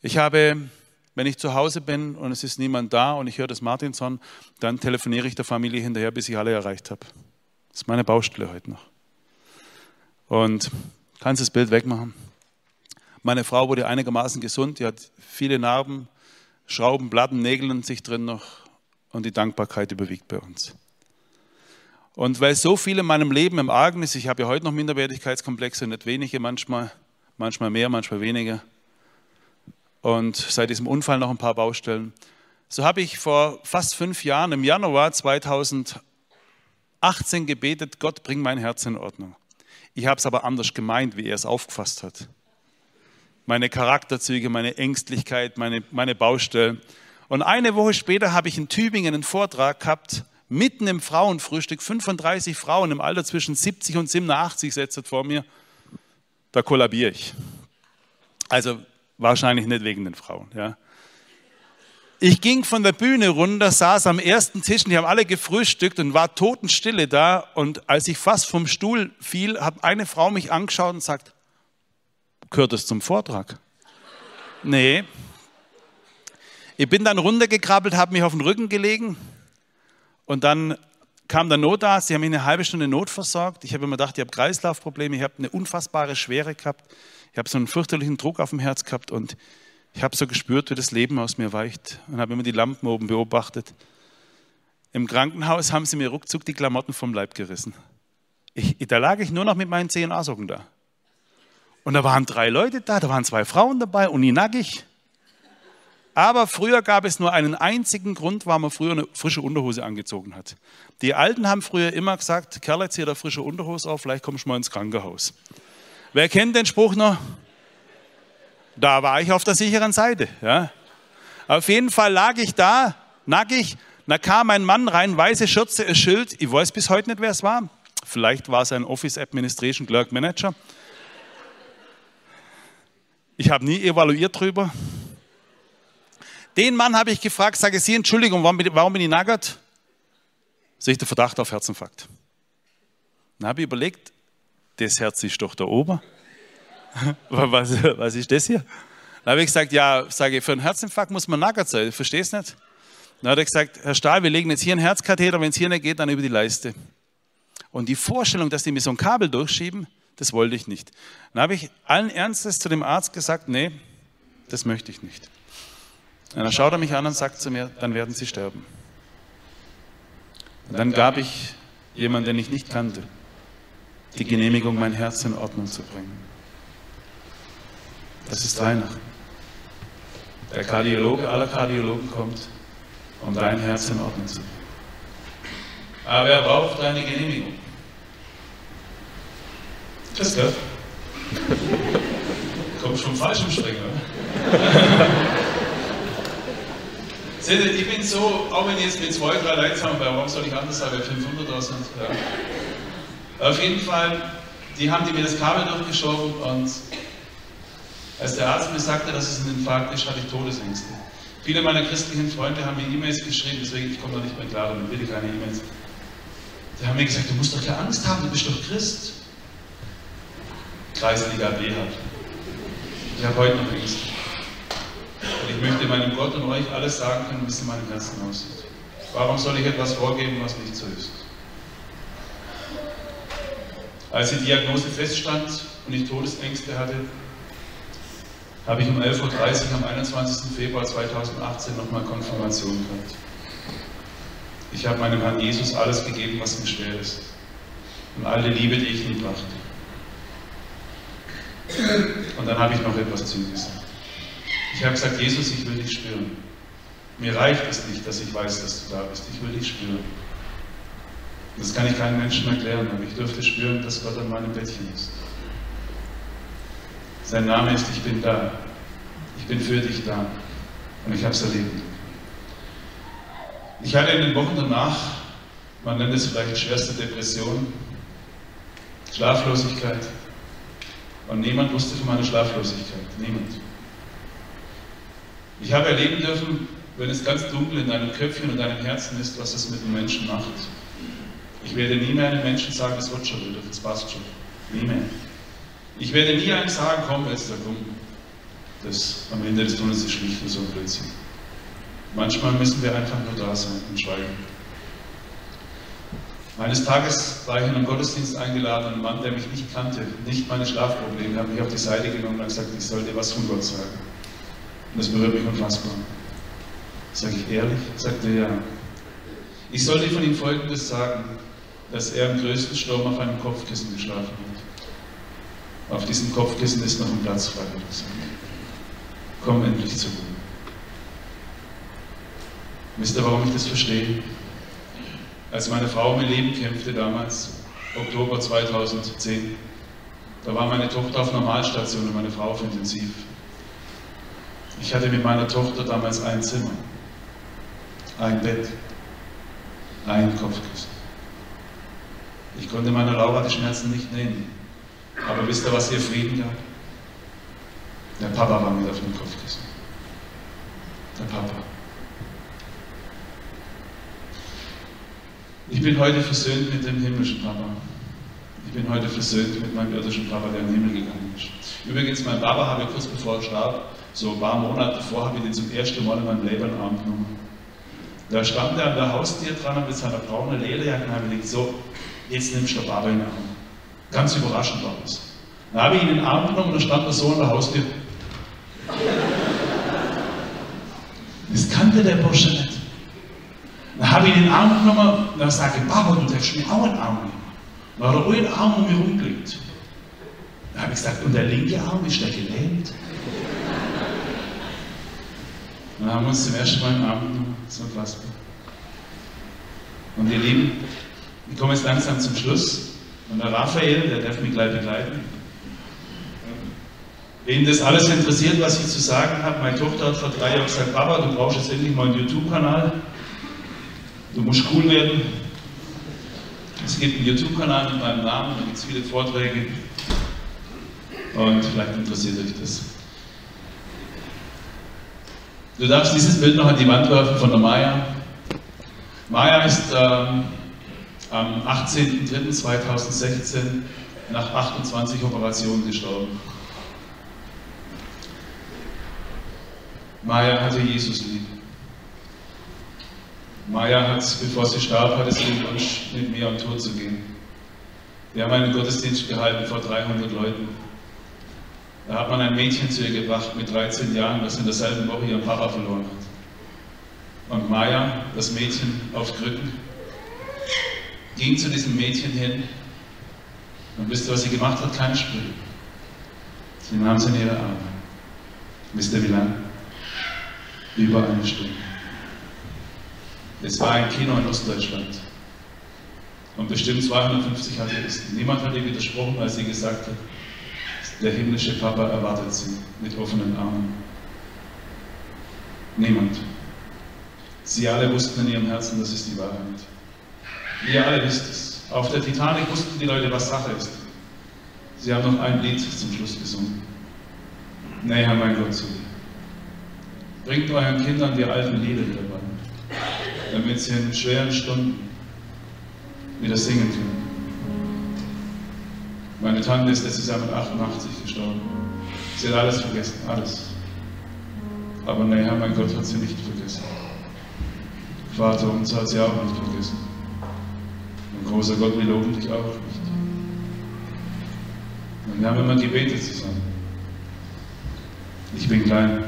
Ich habe, wenn ich zu Hause bin und es ist niemand da und ich höre das Martinson, dann telefoniere ich der Familie hinterher, bis ich alle erreicht habe. Das ist meine Baustelle heute noch. Und kannst das Bild wegmachen? Meine Frau wurde einigermaßen gesund, die hat viele Narben, Schrauben, Platten, Nägel in sich drin noch und die Dankbarkeit überwiegt bei uns. Und weil so viel in meinem Leben im Argen ist, ich habe ja heute noch Minderwertigkeitskomplexe, nicht wenige manchmal, manchmal mehr, manchmal weniger. Und seit diesem Unfall noch ein paar Baustellen. So habe ich vor fast fünf Jahren im Januar 2018 gebetet, Gott, bring mein Herz in Ordnung. Ich habe es aber anders gemeint, wie er es aufgefasst hat. Meine Charakterzüge, meine Ängstlichkeit, meine, meine Baustellen. Und eine Woche später habe ich in Tübingen einen Vortrag gehabt, mitten im Frauenfrühstück, 35 Frauen im Alter zwischen 70 und 87 sitzen vor mir. Da kollabiere ich. Also wahrscheinlich nicht wegen den Frauen. Ja. Ich ging von der Bühne runter, saß am ersten Tisch und die haben alle gefrühstückt und war totenstille da. Und als ich fast vom Stuhl fiel, hat eine Frau mich angeschaut und sagt, gehört das zum Vortrag? Nee. Ich bin dann runtergekrabbelt, habe mich auf den Rücken gelegen und dann kam der Notarzt, die haben mich eine halbe Stunde notversorgt. Ich habe immer gedacht, ich habe Kreislaufprobleme, ich habe eine unfassbare Schwere gehabt. Ich habe so einen fürchterlichen Druck auf dem Herz gehabt und ich habe so gespürt, wie das Leben aus mir weicht und habe immer die Lampen oben beobachtet. Im Krankenhaus haben sie mir ruckzuck die Klamotten vom Leib gerissen. Ich, da lag ich nur noch mit meinen CNA-Socken da. Und da waren drei Leute da, da waren zwei Frauen dabei und die nackig. Aber früher gab es nur einen einzigen Grund, warum man früher eine frische Unterhose angezogen hat. Die Alten haben früher immer gesagt, Kerl, jetzt hier der frische Unterhose auf, vielleicht kommst du mal ins Krankenhaus. Wer kennt den Spruch noch? Da war ich auf der sicheren Seite. Ja. Auf jeden Fall lag ich da, nackig. Da kam ein Mann rein, weiße Schürze, ein Schild. Ich weiß bis heute nicht, wer es war. Vielleicht war es ein Office Administration Clerk Manager. Ich habe nie evaluiert drüber. Den Mann habe ich gefragt, sage Sie, Entschuldigung, warum, bin ich nackert? Sehe ich den Verdacht auf Herzinfarkt. Dann habe ich überlegt, das Herz ist doch da oben. was, was ist das hier? Dann habe ich gesagt, ja, sage ich, für einen Herzinfarkt muss man nackert sein. Verstehst du nicht? Dann hat er gesagt, Herr Stahl, wir legen jetzt hier einen Herzkatheter, wenn es hier nicht geht, dann über die Leiste. Und die Vorstellung, dass die mir so ein Kabel durchschieben, das wollte ich nicht. Dann habe ich allen Ernstes zu dem Arzt gesagt, nee, das möchte ich nicht. Und dann schaut er mich an und sagt zu mir, dann werden Sie sterben. Und dann gab ich jemanden, den ich nicht kannte, die Genehmigung, mein Herz in Ordnung zu bringen. Das ist Weihnachten. Der Kardiologe aller Kardiologen kommt, um dein Herz in Ordnung zu bringen. Aber er braucht deine Genehmigung. Das gehört. Kommt schon falsch im Springen, oder? Ich bin so, auch wenn ich jetzt mit zwei, drei Leuten haben, warum soll ich anders sein, weil 500 da sind? Ja. Auf jeden Fall, die haben die mir das Kabel durchgeschoben und als der Arzt mir sagte, dass es ein Infarkt ist, hatte ich Todesängste. Viele meiner christlichen Freunde haben mir E-Mails geschrieben, deswegen ich komme da nicht mehr klar, damit will ich keine E-Mails. Die haben mir gesagt, du musst doch keine Angst haben, du bist doch Christ. Kreisliga B halt. Ich habe heute noch Angst. Ich möchte meinem Gott und euch alles sagen können, wie es in meinem Herzen aussieht. Warum soll ich etwas vorgeben, was nicht so ist? Als die Diagnose feststand und ich Todesängste hatte, habe ich um 11.30 Uhr am 21. Februar 2018 nochmal Konfirmation gehabt. Ich habe meinem Herrn Jesus alles gegeben, was mir schwer ist. Und alle Liebe, die ich ihm brachte. Und dann habe ich noch etwas zu ihm gesagt. Ich habe gesagt, Jesus, ich will dich spüren. Mir reicht es nicht, dass ich weiß, dass du da bist. Ich will dich spüren. Das kann ich keinem Menschen erklären, aber ich dürfte spüren, dass Gott an meinem Bettchen ist. Sein Name ist, ich bin da. Ich bin für dich da. Und ich habe es erlebt. Ich hatte in den Wochen danach, man nennt es vielleicht schwerste Depression, Schlaflosigkeit. Und niemand wusste von meiner Schlaflosigkeit. Niemand. Ich habe erleben dürfen, wenn es ganz dunkel in deinem Köpfchen und deinem Herzen ist, was es mit dem Menschen macht. Ich werde nie mehr einem Menschen sagen, es wird schon wieder, das passt schon. Nie mehr. Ich werde nie einem sagen, komm, da komm. Das am Ende des Tunnels ist schlicht und so ein Blödsinn. Manchmal müssen wir einfach nur da sein und schweigen. Eines Tages war ich in einen Gottesdienst eingeladen ein Mann, der mich nicht kannte, nicht meine Schlafprobleme, hat mich auf die Seite genommen und gesagt, ich soll dir was von Gott sagen. Und das berührt mich unfassbar. Sag ich ehrlich? Sagt er ja. Ich soll dir von ihm Folgendes sagen, dass er im größten Sturm auf einem Kopfkissen geschlafen hat. Auf diesem Kopfkissen ist noch ein Platz frei. Komm endlich zu Ruhe. Wisst ihr, warum ich das verstehe? Als meine Frau um ihr Leben kämpfte damals, Oktober 2010, da war meine Tochter auf Normalstation und meine Frau auf Intensiv. Ich hatte mit meiner Tochter damals ein Zimmer, ein Bett, ein Kopfkissen. Ich konnte meiner Laura die Schmerzen nicht nehmen. Aber wisst ihr, was ihr Frieden gab? Der Papa war mit auf dem Kopfkissen. Der Papa. Ich bin heute versöhnt mit dem himmlischen Papa. Ich bin heute versöhnt mit meinem irdischen Papa, der in den Himmel gegangen ist. Übrigens, mein Papa habe kurz bevor er starb, so ein paar Monate vor, habe ich den zum ersten Mal in meinem Leben in den Arm genommen. Da stand er an der Haustür dran mit seiner braunen Lederjacke und habe gedacht, so, jetzt nimmst du Papa in den Arm. Ganz überraschend war das. Dann habe ich ihn in den Arm genommen und da stand er so an der Haustür. Das kannte der Bursche nicht. Dann habe ich ihn in den Arm genommen und dann ich, Papa, du darfst mir auch einen Arm nehmen. Dann hat er auch einen Arm um mich rumgelegt. Dann habe ich gesagt, und der linke Arm ist der gelähmt. Dann haben wir uns zum ersten Mal Arm genommen. So unfassbar. Und ihr Lieben, ich komme jetzt langsam zum Schluss. Und der Raphael, der darf mich gleich begleiten. Wen das alles interessiert, was ich zu sagen habe, meine Tochter hat vor drei Jahren gesagt, Papa, du brauchst jetzt endlich mal einen YouTube-Kanal. Du musst cool werden. Es gibt einen YouTube-Kanal mit meinem Namen, da gibt es viele Vorträge. Und vielleicht interessiert euch das. Du darfst dieses Bild noch an die Wand werfen von der Maya. Maya ist ähm, am 18.03.2016 nach 28 Operationen gestorben. Maya hatte Jesus lieb. Maya hat, bevor sie starb, hatte sie den Wunsch, mit mir am Tod zu gehen. Wir haben einen Gottesdienst gehalten vor 300 Leuten. Da hat man ein Mädchen zu ihr gebracht mit 13 Jahren, das in derselben Woche ihren Papa verloren hat. Und Maya, das Mädchen auf Krücken, ging zu diesem Mädchen hin und wisst ihr, was sie gemacht hat? Kein Spiel. Sie nahm sie in ihre Arme. Wisst ihr, wie lange? Über eine Stunde. Es war ein Kino in Ostdeutschland. Und bestimmt 250 Atheisten. Niemand hat ihr widersprochen, weil sie gesagt hat, der himmlische Papa erwartet sie mit offenen Armen. Niemand. Sie alle wussten in ihrem Herzen, das ist die Wahrheit. Ihr alle wisst es. Auf der Titanic wussten die Leute, was Sache ist. Sie haben noch ein Lied zum Schluss gesungen. Näher mein Gott zu dir. Bringt euren Kindern die alten Lieder wieder bei, damit sie in schweren Stunden wieder singen können. Meine Tante ist letztes Jahr mit 88 gestorben. Sie hat alles vergessen, alles. Aber naja, mein Gott hat sie nicht vergessen. Vater uns hat sie auch nicht vergessen. Und großer Gott, wir loben dich auch nicht. Und wir haben immer gebetet zusammen. Ich bin klein.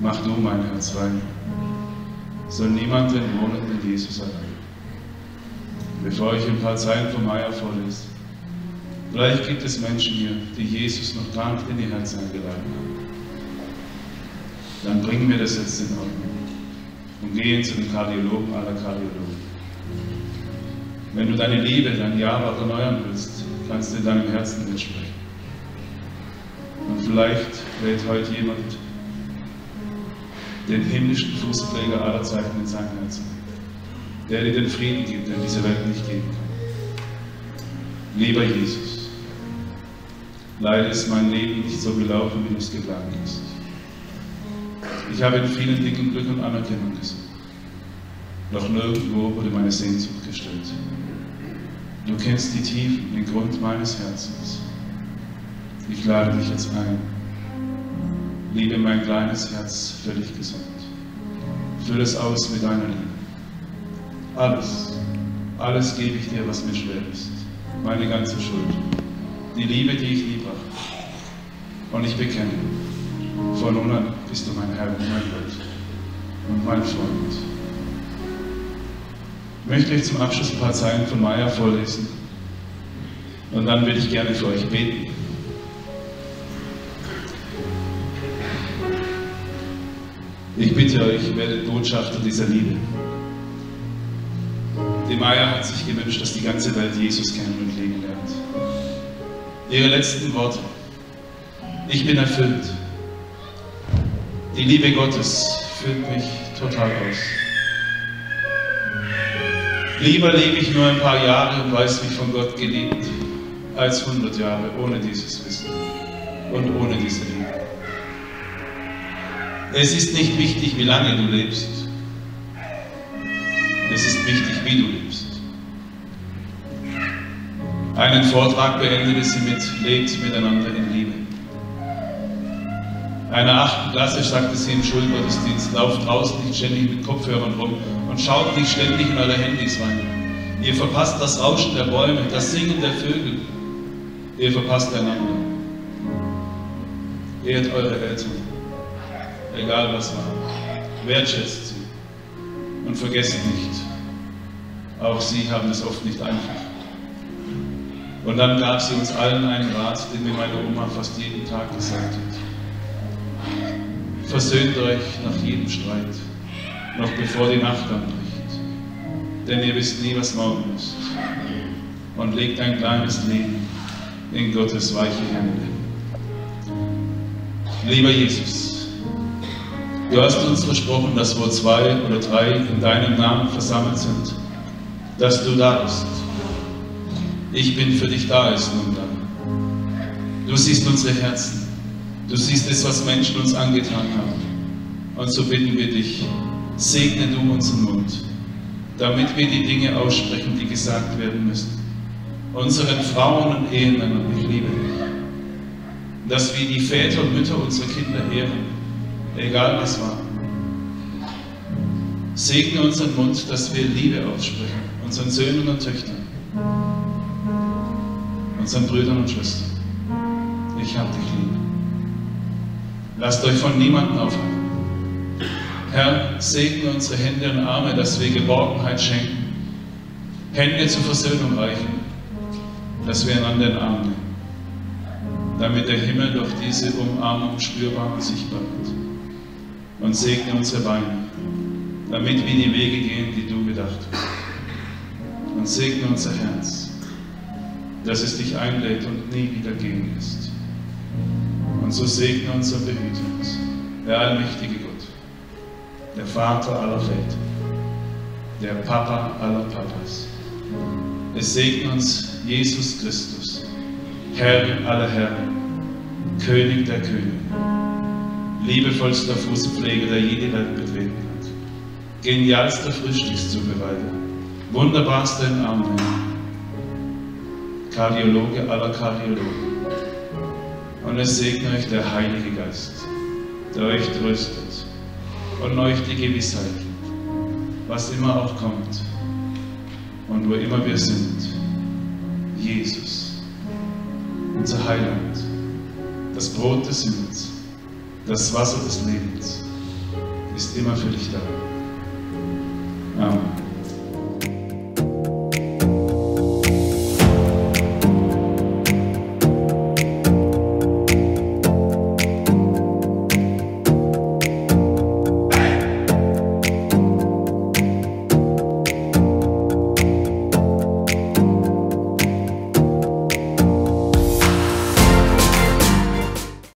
Mach du mein Herz rein. Soll niemand den Wohnen in Jesus allein. Bevor ich ein paar Zeilen vom Meier vorlese, Vielleicht gibt es Menschen hier, die Jesus noch gar nicht in ihr Herz eingeladen haben. Dann bringen wir das jetzt in Ordnung und gehen zu den Kardiologen aller Kardiologen. Wenn du deine Liebe, dein Ja erneuern willst, kannst du in deinem Herzen mitsprechen. Und vielleicht wählt heute jemand den himmlischen Fußträger aller Zeiten in seinem Herzen, der dir den Frieden gibt, den diese Welt nicht geben kann. Lieber Jesus, leider ist mein Leben nicht so gelaufen, wie du es geplant hast. Ich habe in vielen Dingen Glück und Anerkennung gesucht. Doch nirgendwo wurde meine Sehnsucht gestillt. Du kennst die Tiefen, den Grund meines Herzens. Ich lade dich jetzt ein. Liebe mein kleines Herz völlig gesund. Füll es aus mit deiner Liebe. Alles, alles gebe ich dir, was mir schwer ist. Meine ganze Schuld. Die Liebe, die ich lieb habe. Und ich bekenne, von nun an bist du mein Herr und mein Gott und mein Freund. Ich möchte euch zum Abschluss ein paar Zeilen von Maya vorlesen. Und dann würde ich gerne für euch beten. Ich bitte euch, werdet Botschafter dieser Liebe. Die Maya hat sich gewünscht, dass die ganze Welt Jesus kennen und lieben. Ihre letzten Worte. Ich bin erfüllt. Die Liebe Gottes füllt mich total aus. Lieber lebe ich nur ein paar Jahre und weiß mich von Gott geliebt, als 100 Jahre ohne dieses Wissen und ohne diese Liebe. Es ist nicht wichtig, wie lange du lebst. Es ist wichtig, wie du lebst. Einen Vortrag beendete sie mit Lebt miteinander in Liebe. Einer achten Klasse sagte sie im Schulgottesdienst, lauft draußen nicht ständig mit Kopfhörern rum und schaut nicht ständig in eure Handys rein. Ihr verpasst das Rauschen der Bäume, das Singen der Vögel. Ihr verpasst einander. Ehrt eure Eltern, egal was war. Wertschätzt sie und vergesst nicht, auch sie haben es oft nicht einfach. Und dann gab sie uns allen einen Rat, den mir meine Oma fast jeden Tag gesagt hat. Versöhnt euch nach jedem Streit, noch bevor die Nacht anbricht. Denn ihr wisst nie, was morgen ist. Und legt ein kleines Leben in Gottes weiche Hände. Lieber Jesus, du hast uns versprochen, dass wo zwei oder drei in deinem Namen versammelt sind, dass du da bist. Ich bin für dich da, ist nun dann. Du siehst unsere Herzen. Du siehst es, was Menschen uns angetan haben. Und so bitten wir dich, segne du unseren Mund, damit wir die Dinge aussprechen, die gesagt werden müssen. Unseren Frauen und Ehemännern, ich liebe dich. Dass wir die Väter und Mütter unserer Kinder ehren, egal was war. Segne unseren Mund, dass wir Liebe aussprechen, unseren Söhnen und Töchtern, unseren Brüdern und Schwestern. Ich hab dich lieb. Lasst euch von niemandem aufhalten. Herr, segne unsere Hände und Arme, dass wir Geborgenheit schenken. Hände zur Versöhnung reichen, dass wir einander in den nehmen. Damit der Himmel durch diese Umarmung spürbar und sichtbar wird. Und segne unsere Beine, damit wir die Wege gehen, die du gedacht hast. Und segne unser Herz, dass es dich einlädt und nie wieder gehen lässt. Und so segne uns und behüte uns, der allmächtige Gott, der Vater aller Väter, der Papa aller Papas. Es segne uns Jesus Christus, Herr aller Herren, König der Könige, liebevollster Fußpflege, der jede Welt betreten hat, genialster Frühstückszubereiter, wunderbarster in Armen, Kardiologe aller Kardiologen, und es segne euch der Heilige Geist, der euch tröstet und euch die Gewissheit gibt, was immer auch kommt und wo immer wir sind. Jesus, unser Heiland, das Brot des Himmels, das Wasser des Lebens, ist immer für dich da. Amen.